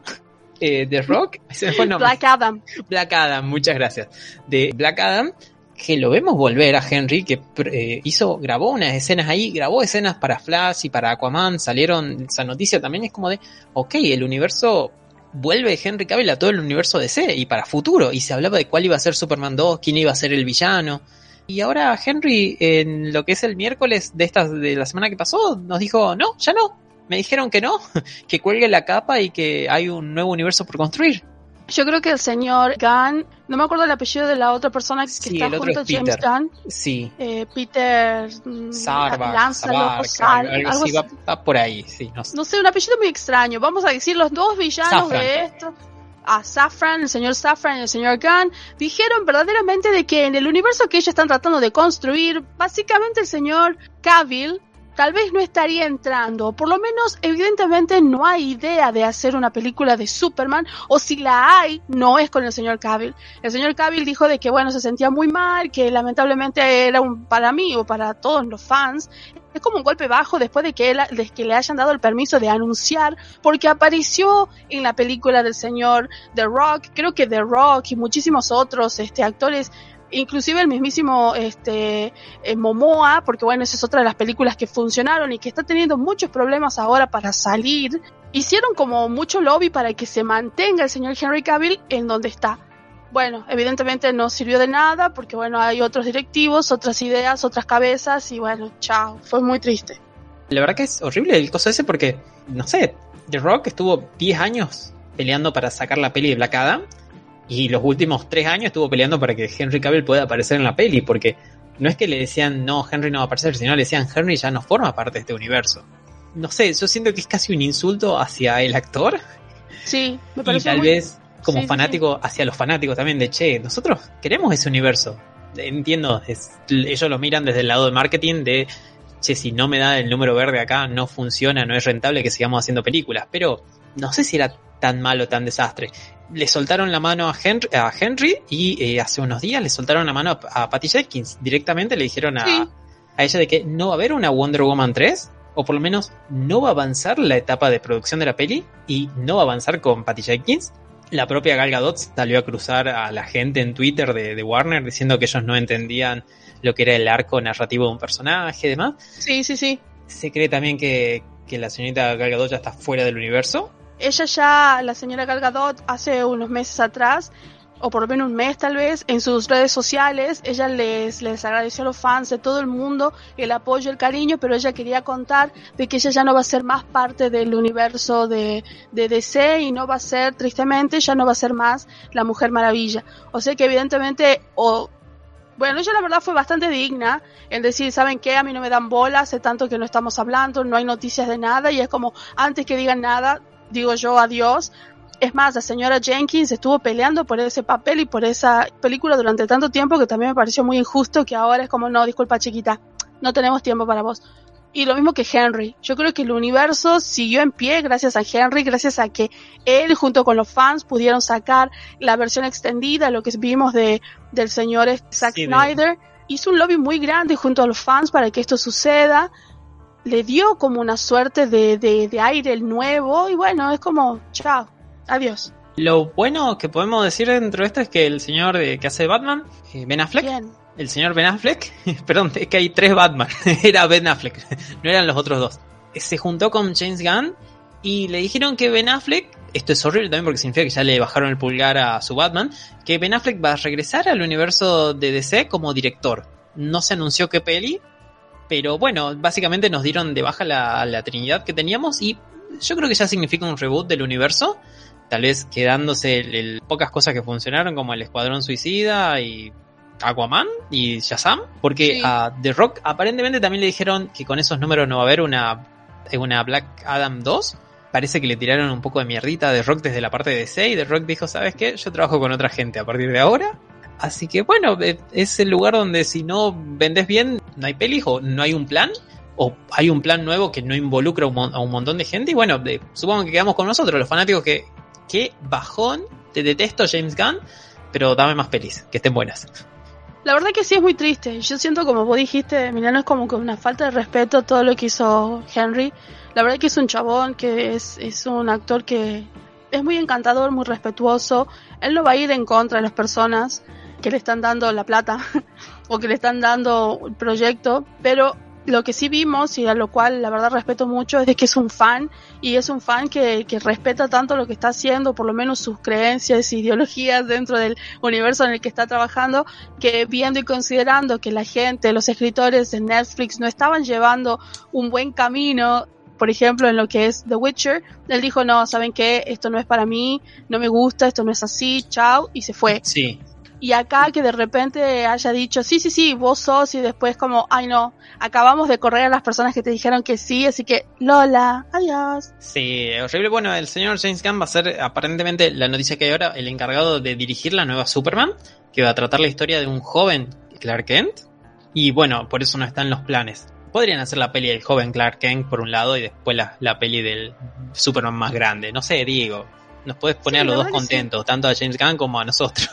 Speaker 1: Eh, The Rock, se me fue el nombre.
Speaker 2: Black Adam.
Speaker 1: Black Adam, muchas gracias. De Black Adam, que lo vemos volver a Henry, que eh, hizo, grabó unas escenas ahí, grabó escenas para Flash y para Aquaman, salieron, esa noticia también es como de, ok, el universo vuelve Henry Cavill a todo el universo DC y para futuro, y se hablaba de cuál iba a ser Superman 2, quién iba a ser el villano. Y ahora Henry, en lo que es el miércoles de esta, de la semana que pasó, nos dijo, no, ya no. Me dijeron que no, que cuelgue la capa y que hay un nuevo universo por construir.
Speaker 2: Yo creo que el señor Gunn, no me acuerdo el apellido de la otra persona que
Speaker 1: Sí,
Speaker 2: está junto a
Speaker 1: es
Speaker 2: James. Gunn,
Speaker 1: Sí,
Speaker 2: eh, Peter mm,
Speaker 1: Sarva, algo,
Speaker 2: algo
Speaker 1: así. va, va por ahí, sí, no sé.
Speaker 2: no sé, un apellido muy extraño. Vamos a decir los dos villanos
Speaker 1: Safran.
Speaker 2: de esto. A Safran, el señor Safran y el señor Gunn, dijeron verdaderamente de que en el universo que ellos están tratando de construir, básicamente el señor Cavill tal vez no estaría entrando, por lo menos evidentemente no hay idea de hacer una película de Superman, o si la hay, no es con el señor Cavill. El señor Cavill dijo de que bueno, se sentía muy mal, que lamentablemente era un, para mí o para todos los fans, es como un golpe bajo después de que, él, que le hayan dado el permiso de anunciar, porque apareció en la película del señor The Rock, creo que The Rock y muchísimos otros este, actores, inclusive el mismísimo este, eh, Momoa, porque bueno, esa es otra de las películas que funcionaron y que está teniendo muchos problemas ahora para salir, hicieron como mucho lobby para que se mantenga el señor Henry Cavill en donde está. Bueno, evidentemente no sirvió de nada porque bueno, hay otros directivos, otras ideas, otras cabezas y bueno, chao, fue muy triste.
Speaker 1: La verdad que es horrible el coso ese porque, no sé, The Rock estuvo 10 años peleando para sacar la peli de Black Adam y los últimos 3 años estuvo peleando para que Henry Cavill pueda aparecer en la peli porque no es que le decían, no, Henry no va a aparecer, sino le decían, Henry ya no forma parte de este universo. No sé, yo siento que es casi un insulto hacia el actor
Speaker 2: Sí, me
Speaker 1: y tal
Speaker 2: muy-
Speaker 1: vez como
Speaker 2: Sí, sí,
Speaker 1: fanático hacia los fanáticos también de che, nosotros queremos ese universo. Entiendo, es- ellos lo miran desde el lado de marketing de che, si no me da el número verde acá, no funciona, no es rentable que sigamos haciendo películas. Pero no sé si era tan malo, tan desastre. Le soltaron la mano a Henry, a Henry y eh, hace unos días le soltaron la mano a, a Patty Jenkins. Directamente le dijeron a,
Speaker 2: Sí.
Speaker 1: a ella de que no va a haber una Wonder Woman 3, o por lo menos no va a avanzar la etapa de producción de la peli y no va a avanzar con Patty Jenkins. La propia Gal Gadot salió a cruzar a la gente en Twitter de, de Warner diciendo que ellos no entendían lo que era el arco narrativo de un personaje y demás.
Speaker 2: Sí, sí, sí.
Speaker 1: Se cree también que, que la señorita Gal Gadot ya está fuera del universo.
Speaker 2: Ella ya, la señora Gal Gadot, hace unos meses atrás, o por lo menos un mes tal vez, en sus redes sociales, ella les, les agradeció a los fans de todo el mundo el apoyo, el cariño, pero ella quería contar de que ella ya no va a ser más parte del universo de, de DC y no va a ser, tristemente, ya no va a ser más la Mujer Maravilla. O sea que evidentemente, o bueno, ella la verdad fue bastante digna en decir, ¿saben qué? A mí no me dan bola, hace tanto que no estamos hablando, no hay noticias de nada y es como, antes que digan nada, digo yo adiós. Es más, la señora Jenkins estuvo peleando por ese papel y por esa película durante tanto tiempo que también me pareció muy injusto que ahora es como, no, disculpa chiquita, no tenemos tiempo para vos. Y lo mismo que Henry. Yo creo que el universo siguió en pie gracias a Henry, gracias a que él junto con los fans pudieron sacar la versión extendida, lo que vimos de, del señor Zack
Speaker 1: Sí,
Speaker 2: Snyder. Hizo un lobby muy grande junto a los fans para que esto suceda. Le dio como una suerte de, de, de aire nuevo y bueno, es como, chao, adiós.
Speaker 1: Lo bueno que podemos decir dentro de esto es que el señor de, que hace Batman, eh, Ben Affleck, el señor Ben Affleck, perdón, es que hay tres Batman, era Ben Affleck, no eran los otros dos. Se juntó con James Gunn y le dijeron que Ben Affleck, esto es horrible también porque significa que ya le bajaron el pulgar a su Batman, que Ben Affleck va a regresar al universo de DC como director. No se anunció qué peli, pero bueno, básicamente nos dieron de baja la, la Trinidad que teníamos y yo creo que ya significa un reboot del universo. Tal vez quedándose el- el- pocas cosas que funcionaron como el Escuadrón Suicida y Aquaman y Shazam. Porque
Speaker 2: Sí.
Speaker 1: a The Rock aparentemente también le dijeron que con esos números no va a haber una, una Black Adam 2. Parece que le tiraron un poco de mierdita a The Rock desde la parte de DC y The Rock dijo, ¿sabes qué? Yo trabajo con otra gente a partir de ahora. Así que bueno, eh, es el lugar donde si no vendes bien, no hay pelis o no hay un plan. O hay un plan nuevo que no involucra a un, montón de gente. Y bueno, eh, supongo que quedamos con nosotros, los fanáticos, que, que bajón, te detesto James Gunn, pero dame más pelis, que estén buenas.
Speaker 2: La verdad que sí es muy triste. Yo siento, como vos dijiste, Milano, es como que una falta de respeto todo lo que hizo Henry. La verdad que es un chabón, que es, es un actor que es muy encantador, muy respetuoso. Él no va a ir en contra de las personas que le están dando la plata o que le están dando el proyecto, pero lo que sí vimos y a lo cual la verdad respeto mucho es de que es un fan y es un fan que, que respeta tanto lo que está haciendo, por lo menos sus creencias ideologías dentro del universo en el que está trabajando, que viendo y considerando que la gente, los escritores de Netflix no estaban llevando un buen camino, por ejemplo, en lo que es The Witcher, él dijo, no, ¿saben qué? Esto no es para mí, no me gusta, esto no es así, chao, y se fue.
Speaker 1: Sí,
Speaker 2: Y acá que de repente haya dicho, sí, sí, sí, vos sos, y después como, ay no, acabamos de correr a las personas que te dijeron que sí, así que, Lola, adiós.
Speaker 1: Sí, horrible. Bueno, el señor James Gunn va a ser aparentemente la noticia que hay ahora, el encargado de dirigir la nueva Superman, que va a tratar la historia de un joven Clark Kent. Y bueno, por eso no está en los planes. Podrían hacer la peli del joven Clark Kent por un lado y después la, la peli del Superman más grande. No sé, Diego. Nos puedes poner
Speaker 2: Sí,
Speaker 1: a los dos
Speaker 2: sí.
Speaker 1: contentos, tanto a James Gunn como a nosotros.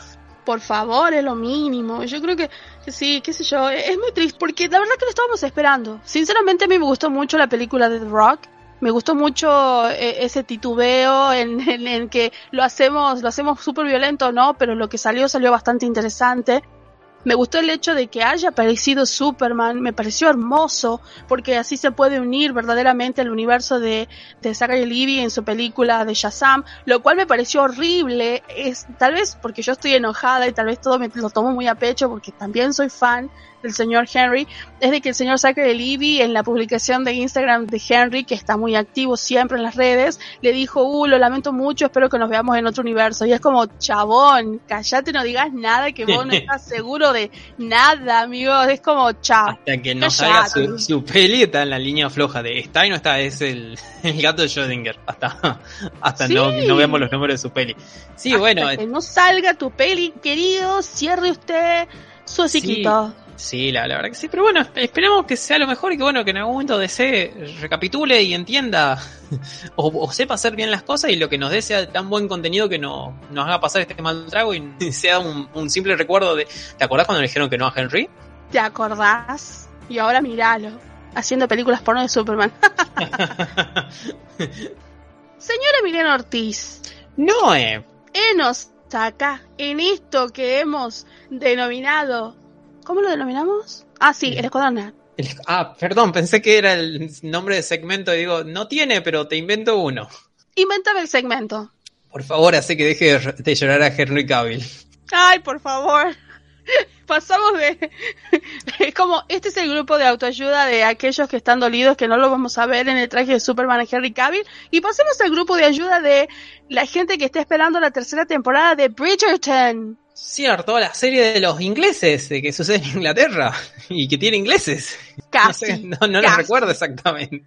Speaker 2: Por favor, es lo mínimo. Yo creo que, que sí, qué sé yo, es muy triste, porque la verdad que lo estábamos esperando. Sinceramente a mí me gustó mucho la película de Rock. Me gustó mucho eh, ese titubeo en, en, en que lo hacemos, lo hacemos súper violento, ¿no? Pero lo que salió salió bastante interesante. Me gustó el hecho de que haya aparecido Superman, me pareció hermoso, porque así se puede unir verdaderamente al universo de, de Zachary Levi en su película de Shazam, lo cual me pareció horrible, es tal vez porque yo estoy enojada y tal vez todo me lo tomo muy a pecho porque también soy fan del señor Henry, es de que el señor Zachary Levi en la publicación de Instagram de Henry, que está muy activo siempre en las redes, le dijo, uh, lo lamento mucho, espero que nos veamos en otro universo. Y es como, chabón, callate, no digas nada, que vos no estás seguro de nada, amigo. Es como, chao.
Speaker 1: Hasta que no salga su, su peli, está en la línea floja de está y no está, es el, el gato de Schrödinger. Hasta, hasta
Speaker 2: Sí.
Speaker 1: no, no veamos los números de su peli. Sí, bueno,
Speaker 2: Hasta que no salga tu peli, querido, cierre usted su.
Speaker 1: Sí, la, la verdad que sí, pero bueno, esperemos que sea lo mejor y que bueno, que en algún momento DC recapitule y entienda o, o sepa hacer bien las cosas y lo que nos dé sea tan buen contenido que no, nos haga pasar este mal trago y sea un, un simple recuerdo de... ¿Te acordás cuando le dijeron que no a Henry?
Speaker 2: ¿Te acordás? Y ahora míralo, haciendo películas porno de Superman. Señora Emiliano Ortiz,
Speaker 1: no, eh.
Speaker 2: enos acá en esto que hemos denominado. ¿Cómo lo denominamos? Ah, sí, el Escuadrón.
Speaker 1: El- ah, perdón, pensé que era el nombre de segmento y digo, no tiene, pero te invento uno.
Speaker 2: Inventame el segmento.
Speaker 1: Por favor, hace que deje de, llorar a Henry Cavill.
Speaker 2: Ay, por favor. Pasamos de... Es como, este es el grupo de autoayuda de aquellos que están dolidos, que no lo vamos a ver en el traje de Superman y Henry Cavill. Y pasemos al grupo de ayuda de la gente que está esperando la tercera temporada de Bridgerton.
Speaker 1: Cierto, la serie de los ingleses, de que sucede en Inglaterra y que tiene ingleses. No,
Speaker 2: Casi.
Speaker 1: sé, no, no lo recuerdo exactamente.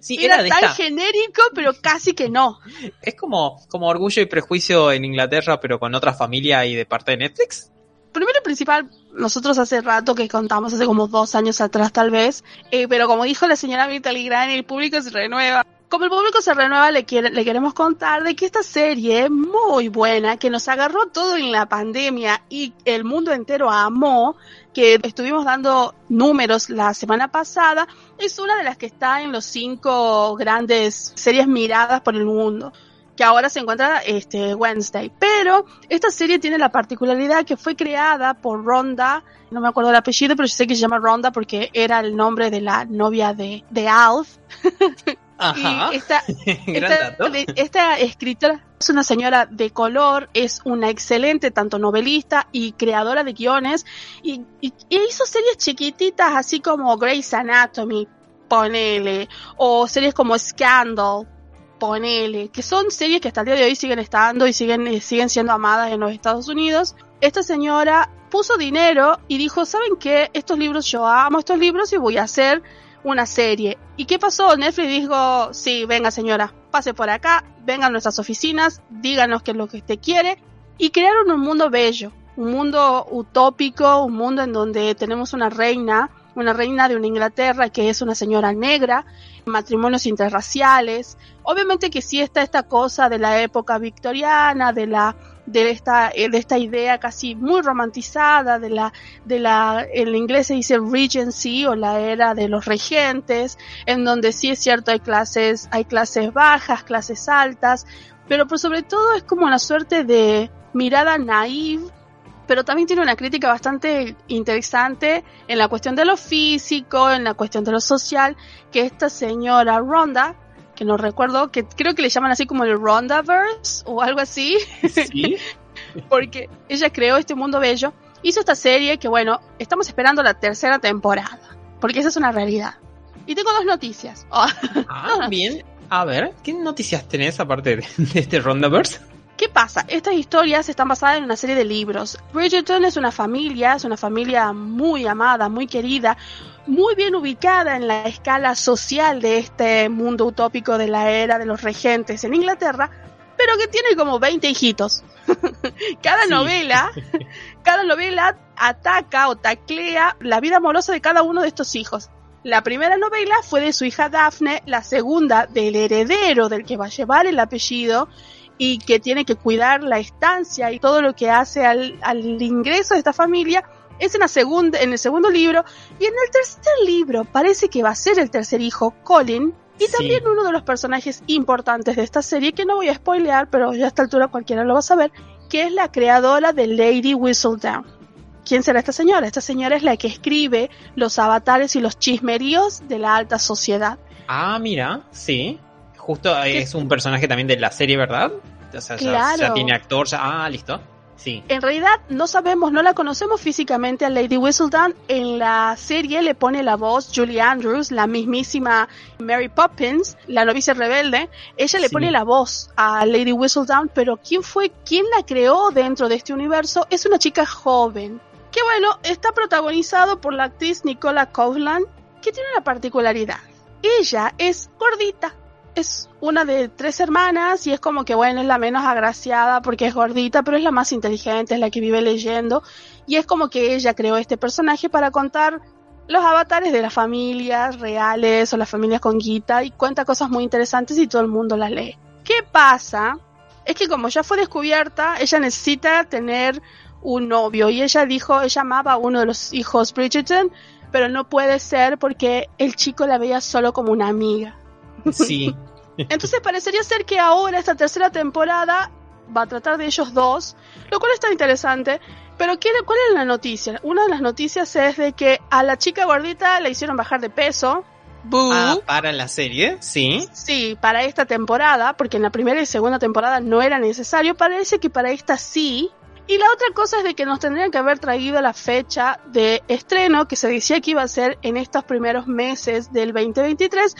Speaker 1: Sí,
Speaker 2: Era
Speaker 1: era de
Speaker 2: tan
Speaker 1: esta.
Speaker 2: genérico, pero casi que no.
Speaker 1: Es como, como Orgullo y Prejuicio en Inglaterra, pero con otra familia y de parte de Netflix.
Speaker 2: Primero y principal, nosotros hace rato que contamos, hace como dos años atrás tal vez, eh, pero como dijo la señora Mirta Legrand, el público se renueva. Como el público se renueva, le, quiere, le queremos contar de que esta serie muy buena, que nos agarró todo en la pandemia y el mundo entero amó, que estuvimos dando números la semana pasada, es una de las que está en los cinco grandes series miradas por el mundo que ahora se encuentra este Wednesday. Pero esta serie tiene la particularidad que fue creada por Ronda, no me acuerdo el apellido, pero yo sé que se llama Ronda porque era el nombre de la novia de, de Alf.
Speaker 1: Ajá.
Speaker 2: Y esta, esta, escritora es una señora de color, es una excelente tanto novelista y creadora de guiones y, y- y hizo series chiquititas así como Grey's Anatomy, ponele, o series como Scandal, ponele, que son series que hasta el día de hoy siguen estando y siguen, eh, siguen siendo amadas en los Estados Unidos. Esta señora puso dinero y dijo, ¿saben qué? Estos libros, yo amo estos libros y voy a hacer una serie. ¿Y qué pasó? Netflix dijo, sí, venga señora, pase por acá, venga a nuestras oficinas, díganos qué es lo que usted quiere. Y crearon un mundo bello, un mundo utópico, un mundo en donde tenemos una reina, una reina de una Inglaterra que es una señora negra, matrimonios interraciales. Obviamente que sí está esta cosa de la época victoriana, de la de esta eh, de esta idea casi muy romantizada de la de la en inglés se dice regency o la era de los regentes en donde sí es cierto hay clases hay clases bajas clases altas pero por sobre todo es como una suerte de mirada naive pero también tiene una crítica bastante interesante en la cuestión de lo físico, en la cuestión de lo social, que esta señora Ronda, que no recuerdo, que creo que le llaman así como el Rondaverse o algo así,
Speaker 1: Sí.
Speaker 2: porque ella creó este mundo bello, hizo esta serie que bueno, estamos esperando la tercera temporada, porque esa es una realidad. Y tengo dos noticias. Oh,
Speaker 1: Ah, bien. A ver, ¿qué noticias tenés aparte de, de este Rondaverse?
Speaker 2: ¿Qué pasa? Estas historias están basadas en una serie de libros. Bridgerton es una familia, es una familia muy amada, muy querida, muy bien ubicada en la escala social de este mundo utópico de la era de los regentes en Inglaterra, pero que tiene como 20 hijitos. cada
Speaker 1: Sí.
Speaker 2: novela, cada novela ataca o taclea la vida amorosa de cada uno de estos hijos. La primera novela fue de su hija Daphne, la segunda del heredero del que va a llevar el apellido y que tiene que cuidar la estancia y todo lo que hace al, al ingreso de esta familia es en, la segunda, en el segundo libro y en el tercer libro parece que va a ser el tercer hijo, Colin, y
Speaker 1: Sí.
Speaker 2: también uno de los personajes importantes de esta serie, que no voy a spoilear, pero ya a esta altura cualquiera lo va a saber, que es la creadora de Lady Whistledown. ¿Quién será esta señora? Esta señora es la que escribe los avatares y los chismeríos de la alta sociedad.
Speaker 1: Ah, mira, sí. Justo es un personaje también de la serie, ¿verdad? O sea, ya- ya,
Speaker 2: Claro.
Speaker 1: tiene actor, ya. Ah, listo. Sí.
Speaker 2: En realidad no sabemos, no la conocemos físicamente a Lady Whistledown. En la serie le pone la voz Julie Andrews, la mismísima Mary Poppins, la novicia rebelde. Ella le
Speaker 1: Sí.
Speaker 2: pone la voz a Lady Whistledown, pero quién fue, quién la creó dentro de este universo es una chica joven. Que bueno, está protagonizado por la actriz Nicola Coughlan, que tiene una particularidad. Ella es gordita, es una de tres hermanas y es como que bueno, es la menos agraciada porque es gordita, pero es la más inteligente, es la que vive leyendo y es como que ella creó este personaje para contar los avatares de las familias reales o las familias con guita y cuenta cosas muy interesantes y todo el mundo las lee. ¿Qué pasa? Es que como ya fue descubierta, ella necesita tener un novio y ella dijo, ella amaba a uno de los hijos Bridgerton, pero no puede ser porque el chico la veía solo como una amiga.
Speaker 1: Sí.
Speaker 2: Entonces parecería ser que ahora esta tercera temporada va a tratar de ellos dos, lo cual está interesante. Pero ¿qué- ¿cuál es la noticia? Una de las noticias es de que a la chica gordita le hicieron bajar de peso. Boo.
Speaker 1: Ah, para la serie, sí.
Speaker 2: Sí, para esta temporada, porque en la primera y segunda temporada no era necesario, parece que para esta sí. Y la otra cosa es de que nos tendrían que haber traído la fecha de estreno, que se decía que iba a ser en estos primeros meses del 2023,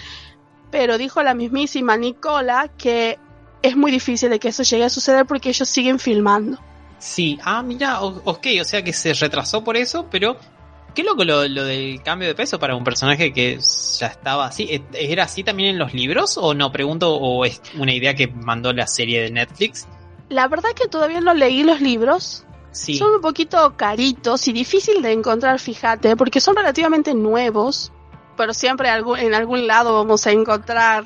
Speaker 2: pero dijo la mismísima Nicola que es muy difícil de que eso llegue a suceder porque ellos siguen filmando.
Speaker 1: Sí. Ah, mira, ok, o sea que se retrasó por eso, pero qué loco lo, lo del cambio de peso para un personaje que ya estaba así. ¿E- ¿Era así también en los libros o no? Pregunto, o es una idea que mandó la serie de Netflix.
Speaker 2: La verdad que todavía no leí los libros,
Speaker 1: Sí.
Speaker 2: Son un poquito caritos y difícil de encontrar, fíjate, porque son relativamente nuevos, pero siempre en algún lado vamos a encontrar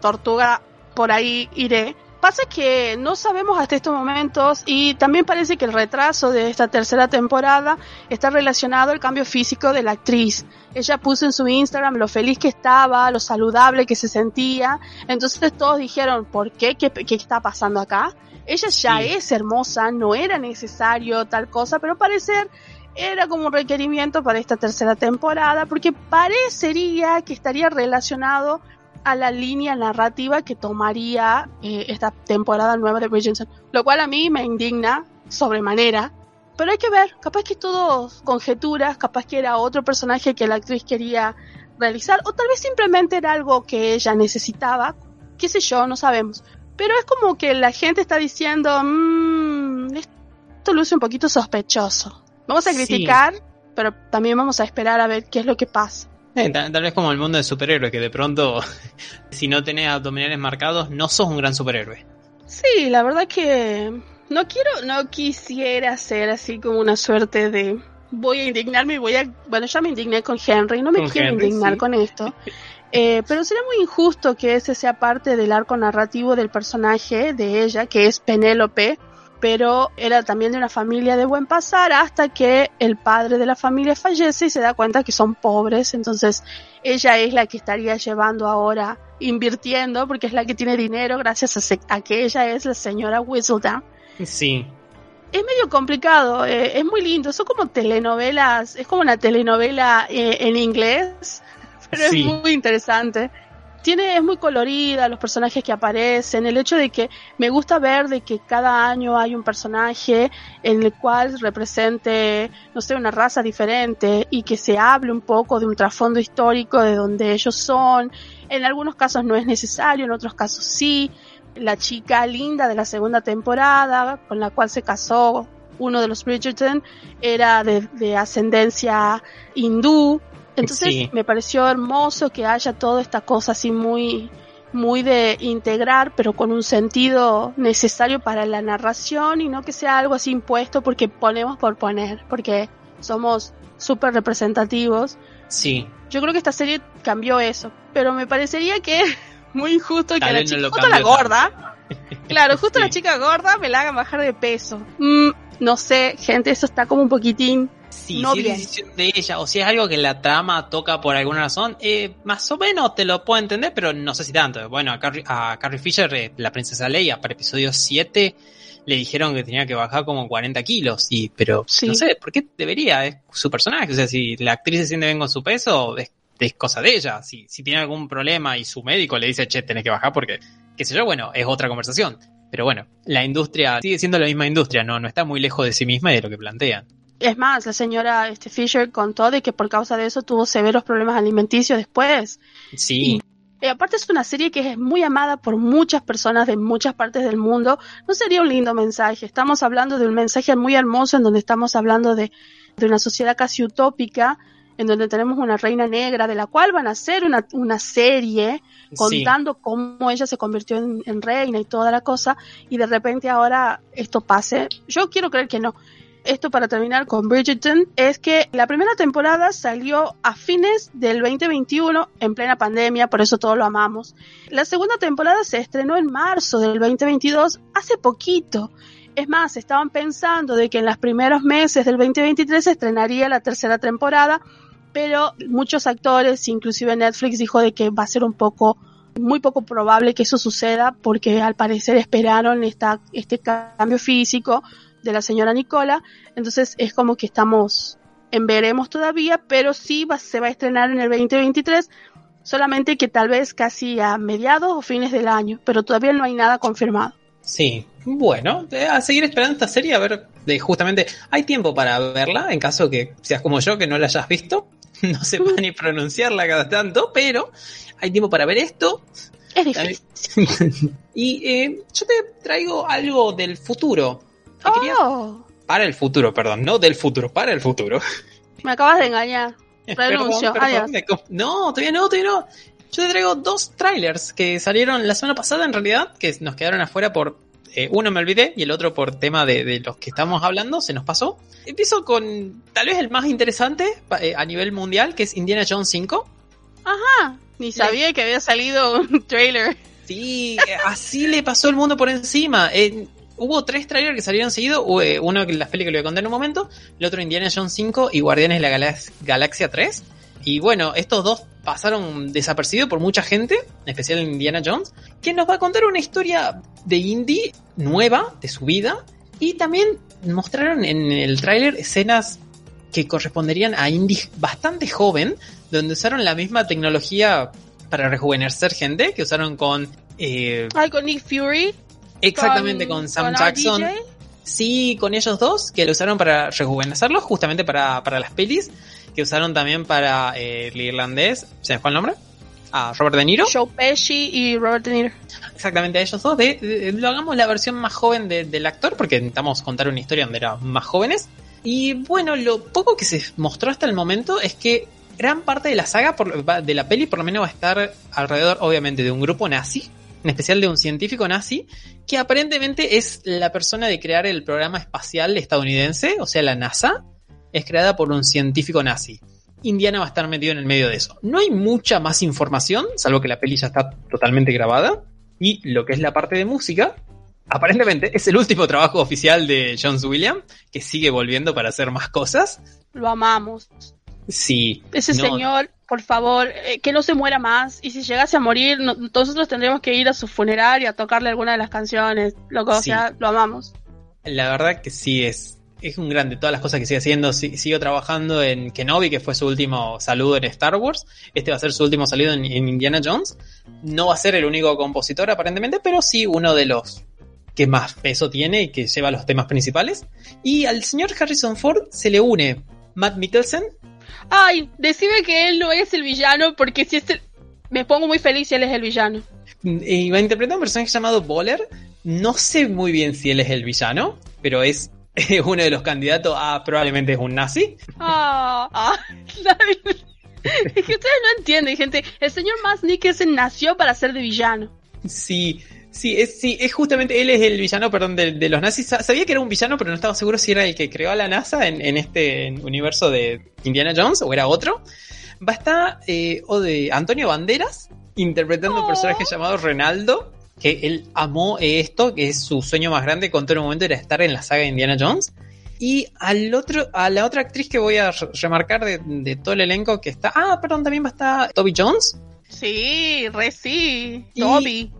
Speaker 2: tortuga, por ahí iré. Pasa que no sabemos hasta estos momentos y también parece que el retraso de esta tercera temporada está relacionado al cambio físico de la actriz. Ella puso en su Instagram lo feliz que estaba, lo saludable que se sentía. Entonces todos dijeron, ¿por qué? ¿Qué, qué está pasando acá? Ella ya
Speaker 1: Sí.
Speaker 2: es hermosa, no era necesario tal cosa, pero parecer era como un requerimiento para esta tercera temporada, porque parecería que estaría relacionado a la línea narrativa que tomaría eh, esta temporada nueva de Bridgerton, lo cual a mí me indigna sobremanera. Pero hay que ver, capaz que todo conjeturas, capaz que era otro personaje que la actriz quería realizar, o tal vez simplemente era algo que ella necesitaba, qué sé yo, no sabemos. Pero es como que la gente está diciendo, mmm, esto luce un poquito sospechoso. Vamos a
Speaker 1: Sí.
Speaker 2: criticar, pero también vamos a esperar a ver qué es lo que pasa.
Speaker 1: Eh, tal, tal vez como el mundo de superhéroes, que de pronto, si no tenés abdominales marcados, no sos un gran superhéroe.
Speaker 2: Sí, la verdad que no quiero, no quisiera ser así como una suerte de voy a indignarme y voy a, bueno, ya me indigné con Henry, no me
Speaker 1: Con
Speaker 2: quiero
Speaker 1: Henry,
Speaker 2: indignar
Speaker 1: sí.
Speaker 2: con esto. Eh, pero sería muy injusto que ese sea parte del arco narrativo del personaje de ella, que es Penélope, pero era también de una familia de buen pasar hasta que el padre de la familia fallece y se da cuenta que son pobres, entonces ella es la que estaría llevando ahora, invirtiendo, porque es la que tiene dinero gracias a, a que ella es la señora Whistledown.
Speaker 1: Sí,
Speaker 2: Es medio complicado, eh, es muy lindo, son como telenovelas, es como una telenovela eh, en inglés, pero
Speaker 1: Sí.
Speaker 2: es muy interesante. Tiene, es muy colorida, los personajes que aparecen, el hecho de que me gusta ver de que cada año hay un personaje en el cual represente, no sé, una raza diferente y que se hable un poco de un trasfondo histórico de donde ellos son. En algunos casos no es necesario, en otros casos sí. La chica linda de la segunda temporada, con la cual se casó uno de los Bridgerton, era de, de ascendencia hindú. Entonces
Speaker 1: Sí.
Speaker 2: me pareció hermoso que haya toda esta cosa así muy, muy de integrar, pero con un sentido necesario para la narración y no que sea algo así impuesto porque ponemos por poner, porque somos súper representativos.
Speaker 1: sí.
Speaker 2: Yo creo que esta serie cambió eso, pero me parecería que es muy injusto que la
Speaker 1: no
Speaker 2: chica,
Speaker 1: lo
Speaker 2: justo la gorda, claro, justo la chica gorda me la hagan bajar de peso. Mm, no sé, gente, eso está como un poquitín.
Speaker 1: Sí,
Speaker 2: No
Speaker 1: si
Speaker 2: bien.
Speaker 1: es decisión de ella, o si es algo que la trama toca por alguna razón, eh, más o menos te lo puedo entender, pero no sé si tanto. Bueno, a Carrie, a Carrie Fisher, eh, la princesa Leia, para episodio 7, le dijeron que tenía que bajar como 40 kilos, y, pero
Speaker 2: Sí.
Speaker 1: no sé, ¿por qué debería? Es su personaje, o sea, si la actriz se siente bien con su peso, es, es cosa de ella. Si, si tiene algún problema y su médico le dice, che, tenés que bajar porque, qué sé yo, bueno, es otra conversación. Pero bueno, la industria sigue siendo la misma industria, no, no está muy lejos de sí misma y de lo que plantean.
Speaker 2: Es más, la señora este, Fisher contó de que por causa de eso tuvo severos problemas alimenticios después.
Speaker 1: Sí.
Speaker 2: Y aparte es una serie que es muy amada por muchas personas de muchas partes del mundo. No sería un lindo mensaje. Estamos hablando de un mensaje muy hermoso en donde estamos hablando de, de una sociedad casi utópica, en donde tenemos una reina negra de la cual van a hacer una, una serie
Speaker 1: Sí.
Speaker 2: contando cómo ella se convirtió en, en reina y toda la cosa, y de repente ahora esto pase. Yo quiero creer que no. Esto para terminar con Bridgerton es que la primera temporada salió a fines del 2021 en plena pandemia, por eso todos lo amamos. La segunda temporada se estrenó en marzo del 2022, hace poquito. Es más, estaban pensando de que en los primeros meses del 2023 se estrenaría la tercera temporada, pero muchos actores, inclusive Netflix dijo de que va a ser un poco muy poco probable que eso suceda porque al parecer esperaron esta, este cambio físico de la señora Nicola. Entonces es como que estamos en veremos todavía, pero sí va, se va a estrenar en el 2023, solamente que tal vez casi a mediados o fines del año, pero todavía no hay nada confirmado.
Speaker 1: Sí, bueno, eh, a seguir esperando esta serie, a ver, de, justamente, hay tiempo para verla, en caso que seas como yo, que no la hayas visto, no sepa ni pronunciarla cada tanto, pero hay tiempo para ver esto.
Speaker 2: Es difícil.
Speaker 1: y eh, yo te traigo algo del futuro. Te quería-
Speaker 2: Oh,
Speaker 1: Para el futuro, perdón, no del futuro, para el futuro.
Speaker 2: me acabas de engañar. Renuncio,
Speaker 1: Perdón, perdón, No, todavía no, todavía no. Yo te traigo dos trailers que salieron la semana pasada en realidad, que nos quedaron afuera por... eh, uno me olvidé y el otro por tema de, de los que estamos hablando, se nos pasó. Empiezo con tal vez el más interesante eh, a nivel mundial, que es Indiana Jones 5.
Speaker 2: Ajá. Ni sabía que había salido un trailer.
Speaker 1: Sí, eh, así le pasó el mundo por encima. Eh, hubo tres trailers que salieron seguidos. eh, Uno que las películas que le voy a contar en un momento. El otro Indiana Jones 5 y Guardianes de la Galax- Galaxia 3. Y bueno, estos dos pasaron desapercibidos por mucha gente, en especial Indiana Jones, que nos va a contar una historia de Indy nueva, de su vida. Y también mostraron en el tráiler escenas que corresponderían a Indy bastante joven, donde usaron la misma tecnología para rejuvenecer gente que usaron con... eh,
Speaker 2: con Nick Fury.
Speaker 1: Exactamente con, Sam Jackson.
Speaker 2: RDJ.
Speaker 1: Sí, con ellos dos, que lo usaron para rejuvenecerlos, justamente para, para las pelis, que usaron también para eh, el irlandés, ¿se me fue el nombre? A Robert De Niro.
Speaker 2: Joe Pesci y Robert De Niro.
Speaker 1: Exactamente a ellos dos. De, de- lo hagamos la versión más joven de- del actor, porque intentamos contar una historia donde eran más jóvenes. Y bueno, lo poco que se mostró hasta el momento es que gran parte de la saga, por, de la peli, por lo menos va a estar alrededor, obviamente, de un grupo nazi, en especial de un científico nazi, que aparentemente es la persona de crear el programa espacial estadounidense, o sea, la NASA, es creada por un científico nazi. Indiana va a estar metido en el medio de eso. No hay mucha más información, salvo que la peli ya está totalmente grabada. Y lo que es la parte de música, aparentemente es el último trabajo oficial de Jones Williams, que sigue volviendo para hacer más cosas.
Speaker 2: Lo amamos.
Speaker 1: Sí.
Speaker 2: Ese
Speaker 1: no,
Speaker 2: señor, por favor, eh, que no se muera más. Y si llegase a morir, no- nosotros tendremos que ir a su funeral y a tocarle alguna de las canciones. Loco, o
Speaker 1: Sí.
Speaker 2: sea, lo amamos.
Speaker 1: La verdad que sí es. Es un grande, todas las cosas que sigue haciendo. Si- Siguió trabajando en Kenobi, que fue su último saludo en Star Wars. Este va a ser su último saludo en, en Indiana Jones. No va a ser el único compositor, aparentemente, pero sí uno de los que más peso tiene y que lleva los temas principales. Y al señor Harrison Ford se le une Matt Mikkelsen,
Speaker 2: Ay, decime que él no es el villano, porque si es el... Me pongo muy feliz si él es el villano.
Speaker 1: y va a interpretar un personaje llamado Boller. No sé muy bien si él es el villano, pero es uno de los candidatos a probablemente es un nazi.
Speaker 2: Ah, ah, es que ustedes no entienden, gente. El señor Nicholson nació para ser de villano.
Speaker 1: Sí, sí, es, sí, es justamente, él es el villano, perdón, de, de los nazis. Sa- Sabía que era un villano, pero no estaba seguro si era el que creó a la NASA en, en este universo de Indiana Jones o era otro. Va a estar eh, o de Antonio Banderas interpretando un
Speaker 2: Oh.
Speaker 1: personaje llamado Renaldo, que él amó esto, que es su sueño más grande con todo el momento era estar en la saga de Indiana Jones. Y al otro, a la otra actriz que voy a re- remarcar de, de todo el elenco que está. Ah, perdón, también va a estar Toby Jones.
Speaker 2: Sí, re sí.
Speaker 1: Y-
Speaker 2: Dobby.
Speaker 1: de-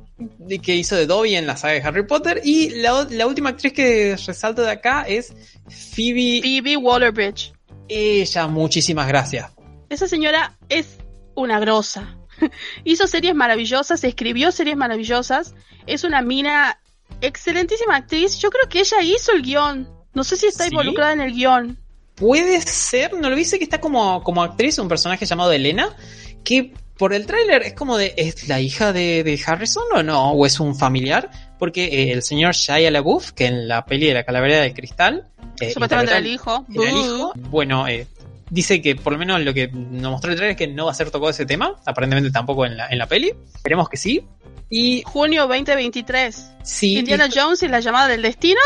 Speaker 1: que hizo de Dobby en la saga de Harry Potter. Y la, última actriz que resalto de acá es Phoebe.
Speaker 2: Phoebe Waller-Bridge.
Speaker 1: Ella, muchísimas gracias.
Speaker 2: Esa señora es una grosa. Hizo series maravillosas, escribió series maravillosas. Es una mina excelentísima actriz. Yo creo que ella hizo el guion. No sé si está
Speaker 1: ¿Sí?
Speaker 2: involucrada en el guion.
Speaker 1: Puede ser, no lo dice que está como, como actriz, un personaje llamado Elena, que por el tráiler es como de, ¿es la hija de, de Harrison o no? ¿O es un familiar? Porque eh, el señor Shia LaBeouf, que en la peli de la calavera de cristal, eh,
Speaker 2: Supuestamente era el hijo.
Speaker 1: era el
Speaker 2: Boo.
Speaker 1: hijo. Bueno, eh, dice que por lo menos lo que nos mostró el trailer es que no va a ser tocado ese tema, aparentemente tampoco en la, en la peli. Esperemos que sí. Y
Speaker 2: Junio 2023.
Speaker 1: sí,
Speaker 2: Indiana Jones y la llamada del destino.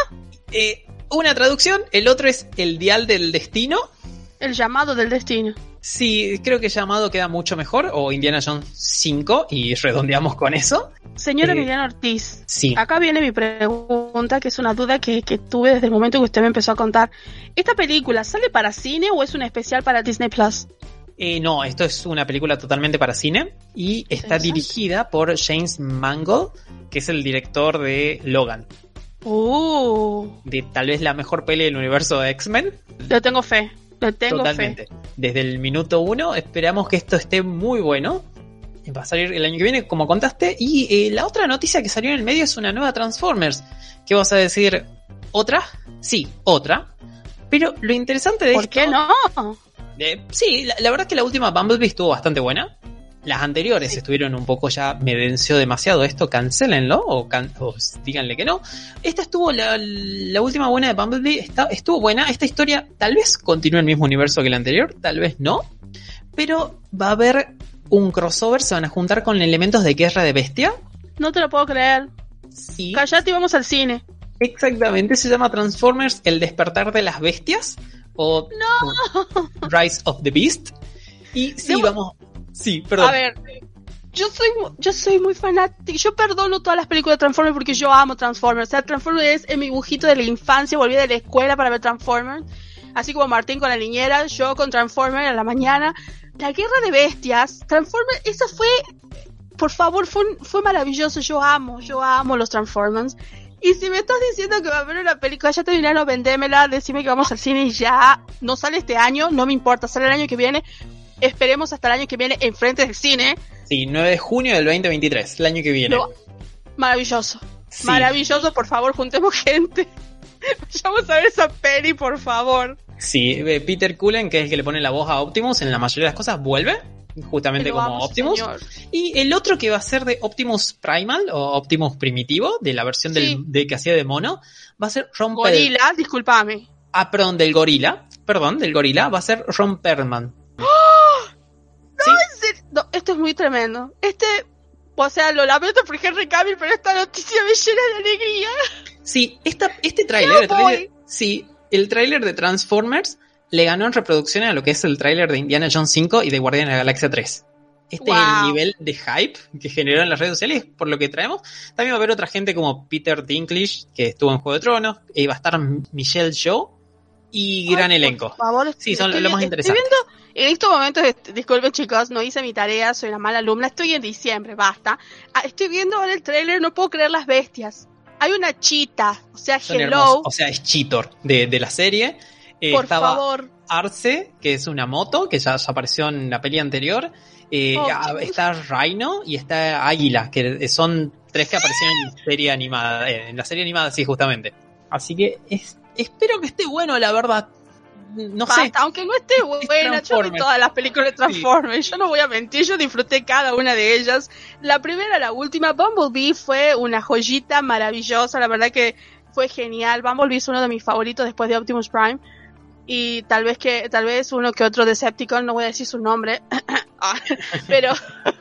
Speaker 1: eh, una traducción, el otro es el dial del destino.
Speaker 2: El llamado del destino.
Speaker 1: Sí, creo que llamado queda mucho mejor, o Indiana Jones 5, y redondeamos con eso.
Speaker 2: Señor
Speaker 1: Eh,
Speaker 2: Emiliano Ortiz,
Speaker 1: Sí.
Speaker 2: acá viene mi pregunta, que es una duda que, que tuve desde el momento que usted me empezó a contar. ¿Esta película sale para cine o es un especial para Disney Plus?
Speaker 1: Eh, no, esto es una película totalmente para cine y está dirigida por James Mangold, que es el director de Logan,
Speaker 2: Uh,
Speaker 1: de tal vez la mejor peli del universo de X-Men.
Speaker 2: le tengo fe, tengo
Speaker 1: Totalmente.
Speaker 2: fe.
Speaker 1: Desde el minuto uno esperamos que esto esté muy bueno. Va a salir el año que viene, como contaste. Y eh, la otra noticia que salió en el medio es una nueva Transformers. ¿Qué vas a decir? ¿Otra? Sí, otra. Pero lo interesante de
Speaker 2: ¿Por
Speaker 1: esto...
Speaker 2: qué no?
Speaker 1: Eh, sí, la, la verdad es que la última Bumblebee estuvo bastante buena. Las anteriores
Speaker 2: Sí.
Speaker 1: estuvieron un poco ya, me venció demasiado esto, cancelenlo o, can- o díganle que no. Esta estuvo, la, la última buena de Bumblebee está, estuvo buena. Esta historia tal vez continúe el mismo universo que la anterior, tal vez no. Pero va a haber un crossover, se van a juntar con elementos de guerra de bestia.
Speaker 2: No te lo puedo creer.
Speaker 1: Sí,
Speaker 2: Callate y vamos al cine.
Speaker 1: exactamente, se llama Transformers El despertar de las bestias o Rise of the Beast. Y sí,
Speaker 2: Debo-
Speaker 1: vamos... Sí, perdón.
Speaker 2: A ver, yo soy, yo soy muy fanática. Yo perdono todas las películas de Transformers porque yo amo Transformers. O sea, Transformers es en mi dibujito de la infancia. Volví de la escuela para ver Transformers. Así como Martín con la niñera, yo con Transformers a la mañana. La guerra de bestias, Transformers, eso fue, por favor, fue, fue maravilloso. Yo amo, yo amo los Transformers. Y si me estás diciendo que va a haber una película, ya terminaron, vendémela, decime que vamos al cine y ya. No sale este año, no me importa, sale el año que viene. Esperemos hasta el año que viene enfrente del cine.
Speaker 1: Sí, 9 de junio del 2023, el año que viene.
Speaker 2: Lo- maravilloso.
Speaker 1: Sí.
Speaker 2: Maravilloso, por favor, juntemos gente. Vayamos a ver esa peli, por favor.
Speaker 1: Sí, eh, Peter Cullen, que es el que le pone la voz a Optimus, en la mayoría de las cosas vuelve, justamente como Optimus.
Speaker 2: señor.
Speaker 1: Y el otro que va a ser de Optimus Primal o Optimus Primitivo, de la versión del, de que hacía de mono, va a ser Ron Per-
Speaker 2: Gorila, discúlpame.
Speaker 1: Ah, perdón, del gorila. Perdón, del gorila, va a ser Ron Perlman.
Speaker 2: No, esto es muy tremendo. Este, o sea, lo lamento por Henry Cavill, pero esta noticia me llena de alegría.
Speaker 1: sí, esta, este tráiler, sí, el tráiler de Transformers le ganó en reproducciones a lo que es el tráiler de Indiana Jones 5 y de Guardianes de la Galaxia 3. Este es el nivel de hype que generó en las redes sociales por lo que traemos. También va a haber otra gente como Peter Dinklage, que estuvo en Juego de Tronos, y va a estar Michelle Yeoh y gran
Speaker 2: Ay,
Speaker 1: elenco.
Speaker 2: Por favor,
Speaker 1: Sí, son
Speaker 2: estoy
Speaker 1: lo más interesante.
Speaker 2: Estoy viendo, en estos momentos, disculpen chicos, no hice mi tarea, soy una mala alumna, estoy en diciembre, basta. Ah, estoy viendo ahora el tráiler, no puedo creer las bestias. Hay una chita, o sea,
Speaker 1: Son
Speaker 2: hello,
Speaker 1: hermosos. O sea, es Cheetor de, de la serie. Eh,
Speaker 2: por
Speaker 1: estaba
Speaker 2: favor.
Speaker 1: Arce, que es una moto, que ya, ya apareció en la peli anterior. Eh,
Speaker 2: Oh,
Speaker 1: está Rhino y está Águila, que son tres que aparecieron en la serie animada. eh, en la serie animada, sí, justamente. Así que es- espero que esté bueno, la verdad. No sé.
Speaker 2: Aunque no esté buena, yo vi todas las películas de Transformers, yo no voy a mentir, yo disfruté cada una de ellas. La primera, la última, Bumblebee fue una joyita maravillosa, la verdad que fue genial. Bumblebee es uno de mis favoritos después de Optimus Prime. Y tal vez que, tal vez uno que otro Decepticon, no voy a decir su nombre, Ah, pero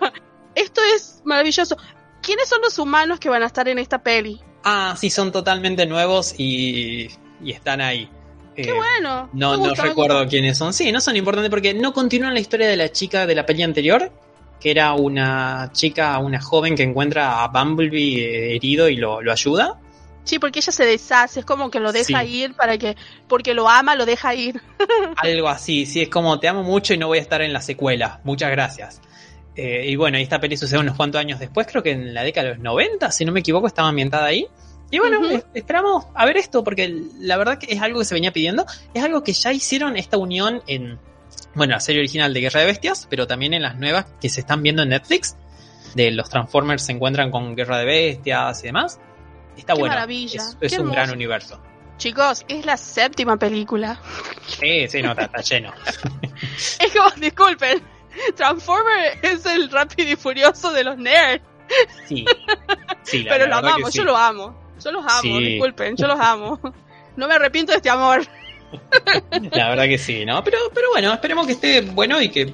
Speaker 2: esto es maravilloso. ¿Quiénes son los humanos que van a estar en esta peli?
Speaker 1: Ah, sí, son totalmente nuevos y, y están ahí.
Speaker 2: Qué
Speaker 1: Eh,
Speaker 2: bueno.
Speaker 1: No, no recuerdo quiénes son. Sí, no son importantes porque no continúan la historia de la chica de la peli anterior, que era una chica, una joven que encuentra a Bumblebee eh, herido y lo, lo ayuda.
Speaker 2: Sí, porque ella se deshace, es como que lo deja
Speaker 1: Sí.
Speaker 2: ir para que, porque lo ama, lo deja ir.
Speaker 1: Algo así, sí, es como te amo mucho y no voy a estar en la secuela. Muchas gracias. Eh, y bueno, esta peli sucede unos cuantos años después, creo que en la década de los 90, si no me equivoco, estaba ambientada ahí. Y bueno, esperamos a ver esto, porque la verdad que es algo que se venía pidiendo. Es algo que ya hicieron esta unión en, bueno, la serie original de Guerra de Bestias, pero también en las nuevas que se están viendo en Netflix. De los Transformers se encuentran con Guerra de Bestias y demás. Está
Speaker 2: Qué
Speaker 1: bueno.
Speaker 2: maravilla,
Speaker 1: Es, un gran universo.
Speaker 2: Chicos, es la séptima película.
Speaker 1: Sí, sí, no, está, está lleno.
Speaker 2: Es como, disculpen, Transformer es el rápido y furioso de los nerds.
Speaker 1: Sí. Sí, la-
Speaker 2: pero
Speaker 1: la
Speaker 2: lo amamos,
Speaker 1: sí.
Speaker 2: yo lo amo. Yo los amo,
Speaker 1: Sí.
Speaker 2: disculpen, yo los amo. No me arrepiento de este amor.
Speaker 1: La verdad que sí, ¿no? Pero, pero bueno, esperemos que esté bueno y que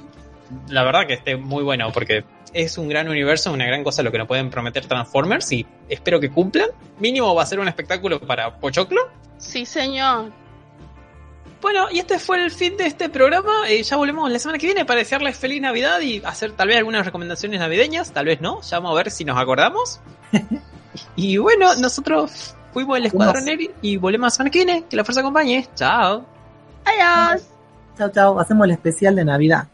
Speaker 1: la verdad que esté muy bueno, porque es un gran universo, una gran cosa lo que nos pueden prometer Transformers y espero que cumplan. Mínimo va a ser un espectáculo para Pochoclo.
Speaker 2: Sí, señor.
Speaker 1: Bueno, y este fue el fin de este programa. Eh, ya volvemos la semana que viene para desearles feliz Navidad y hacer tal vez algunas recomendaciones navideñas, tal vez no. Ya vamos a ver si nos acordamos. y bueno, nosotros fuimos el Escuadrón Neri y volvemos la semana que viene. Que la fuerza acompañe. Chao.
Speaker 2: Adiós.
Speaker 3: Chao, chao. Hacemos el especial de Navidad.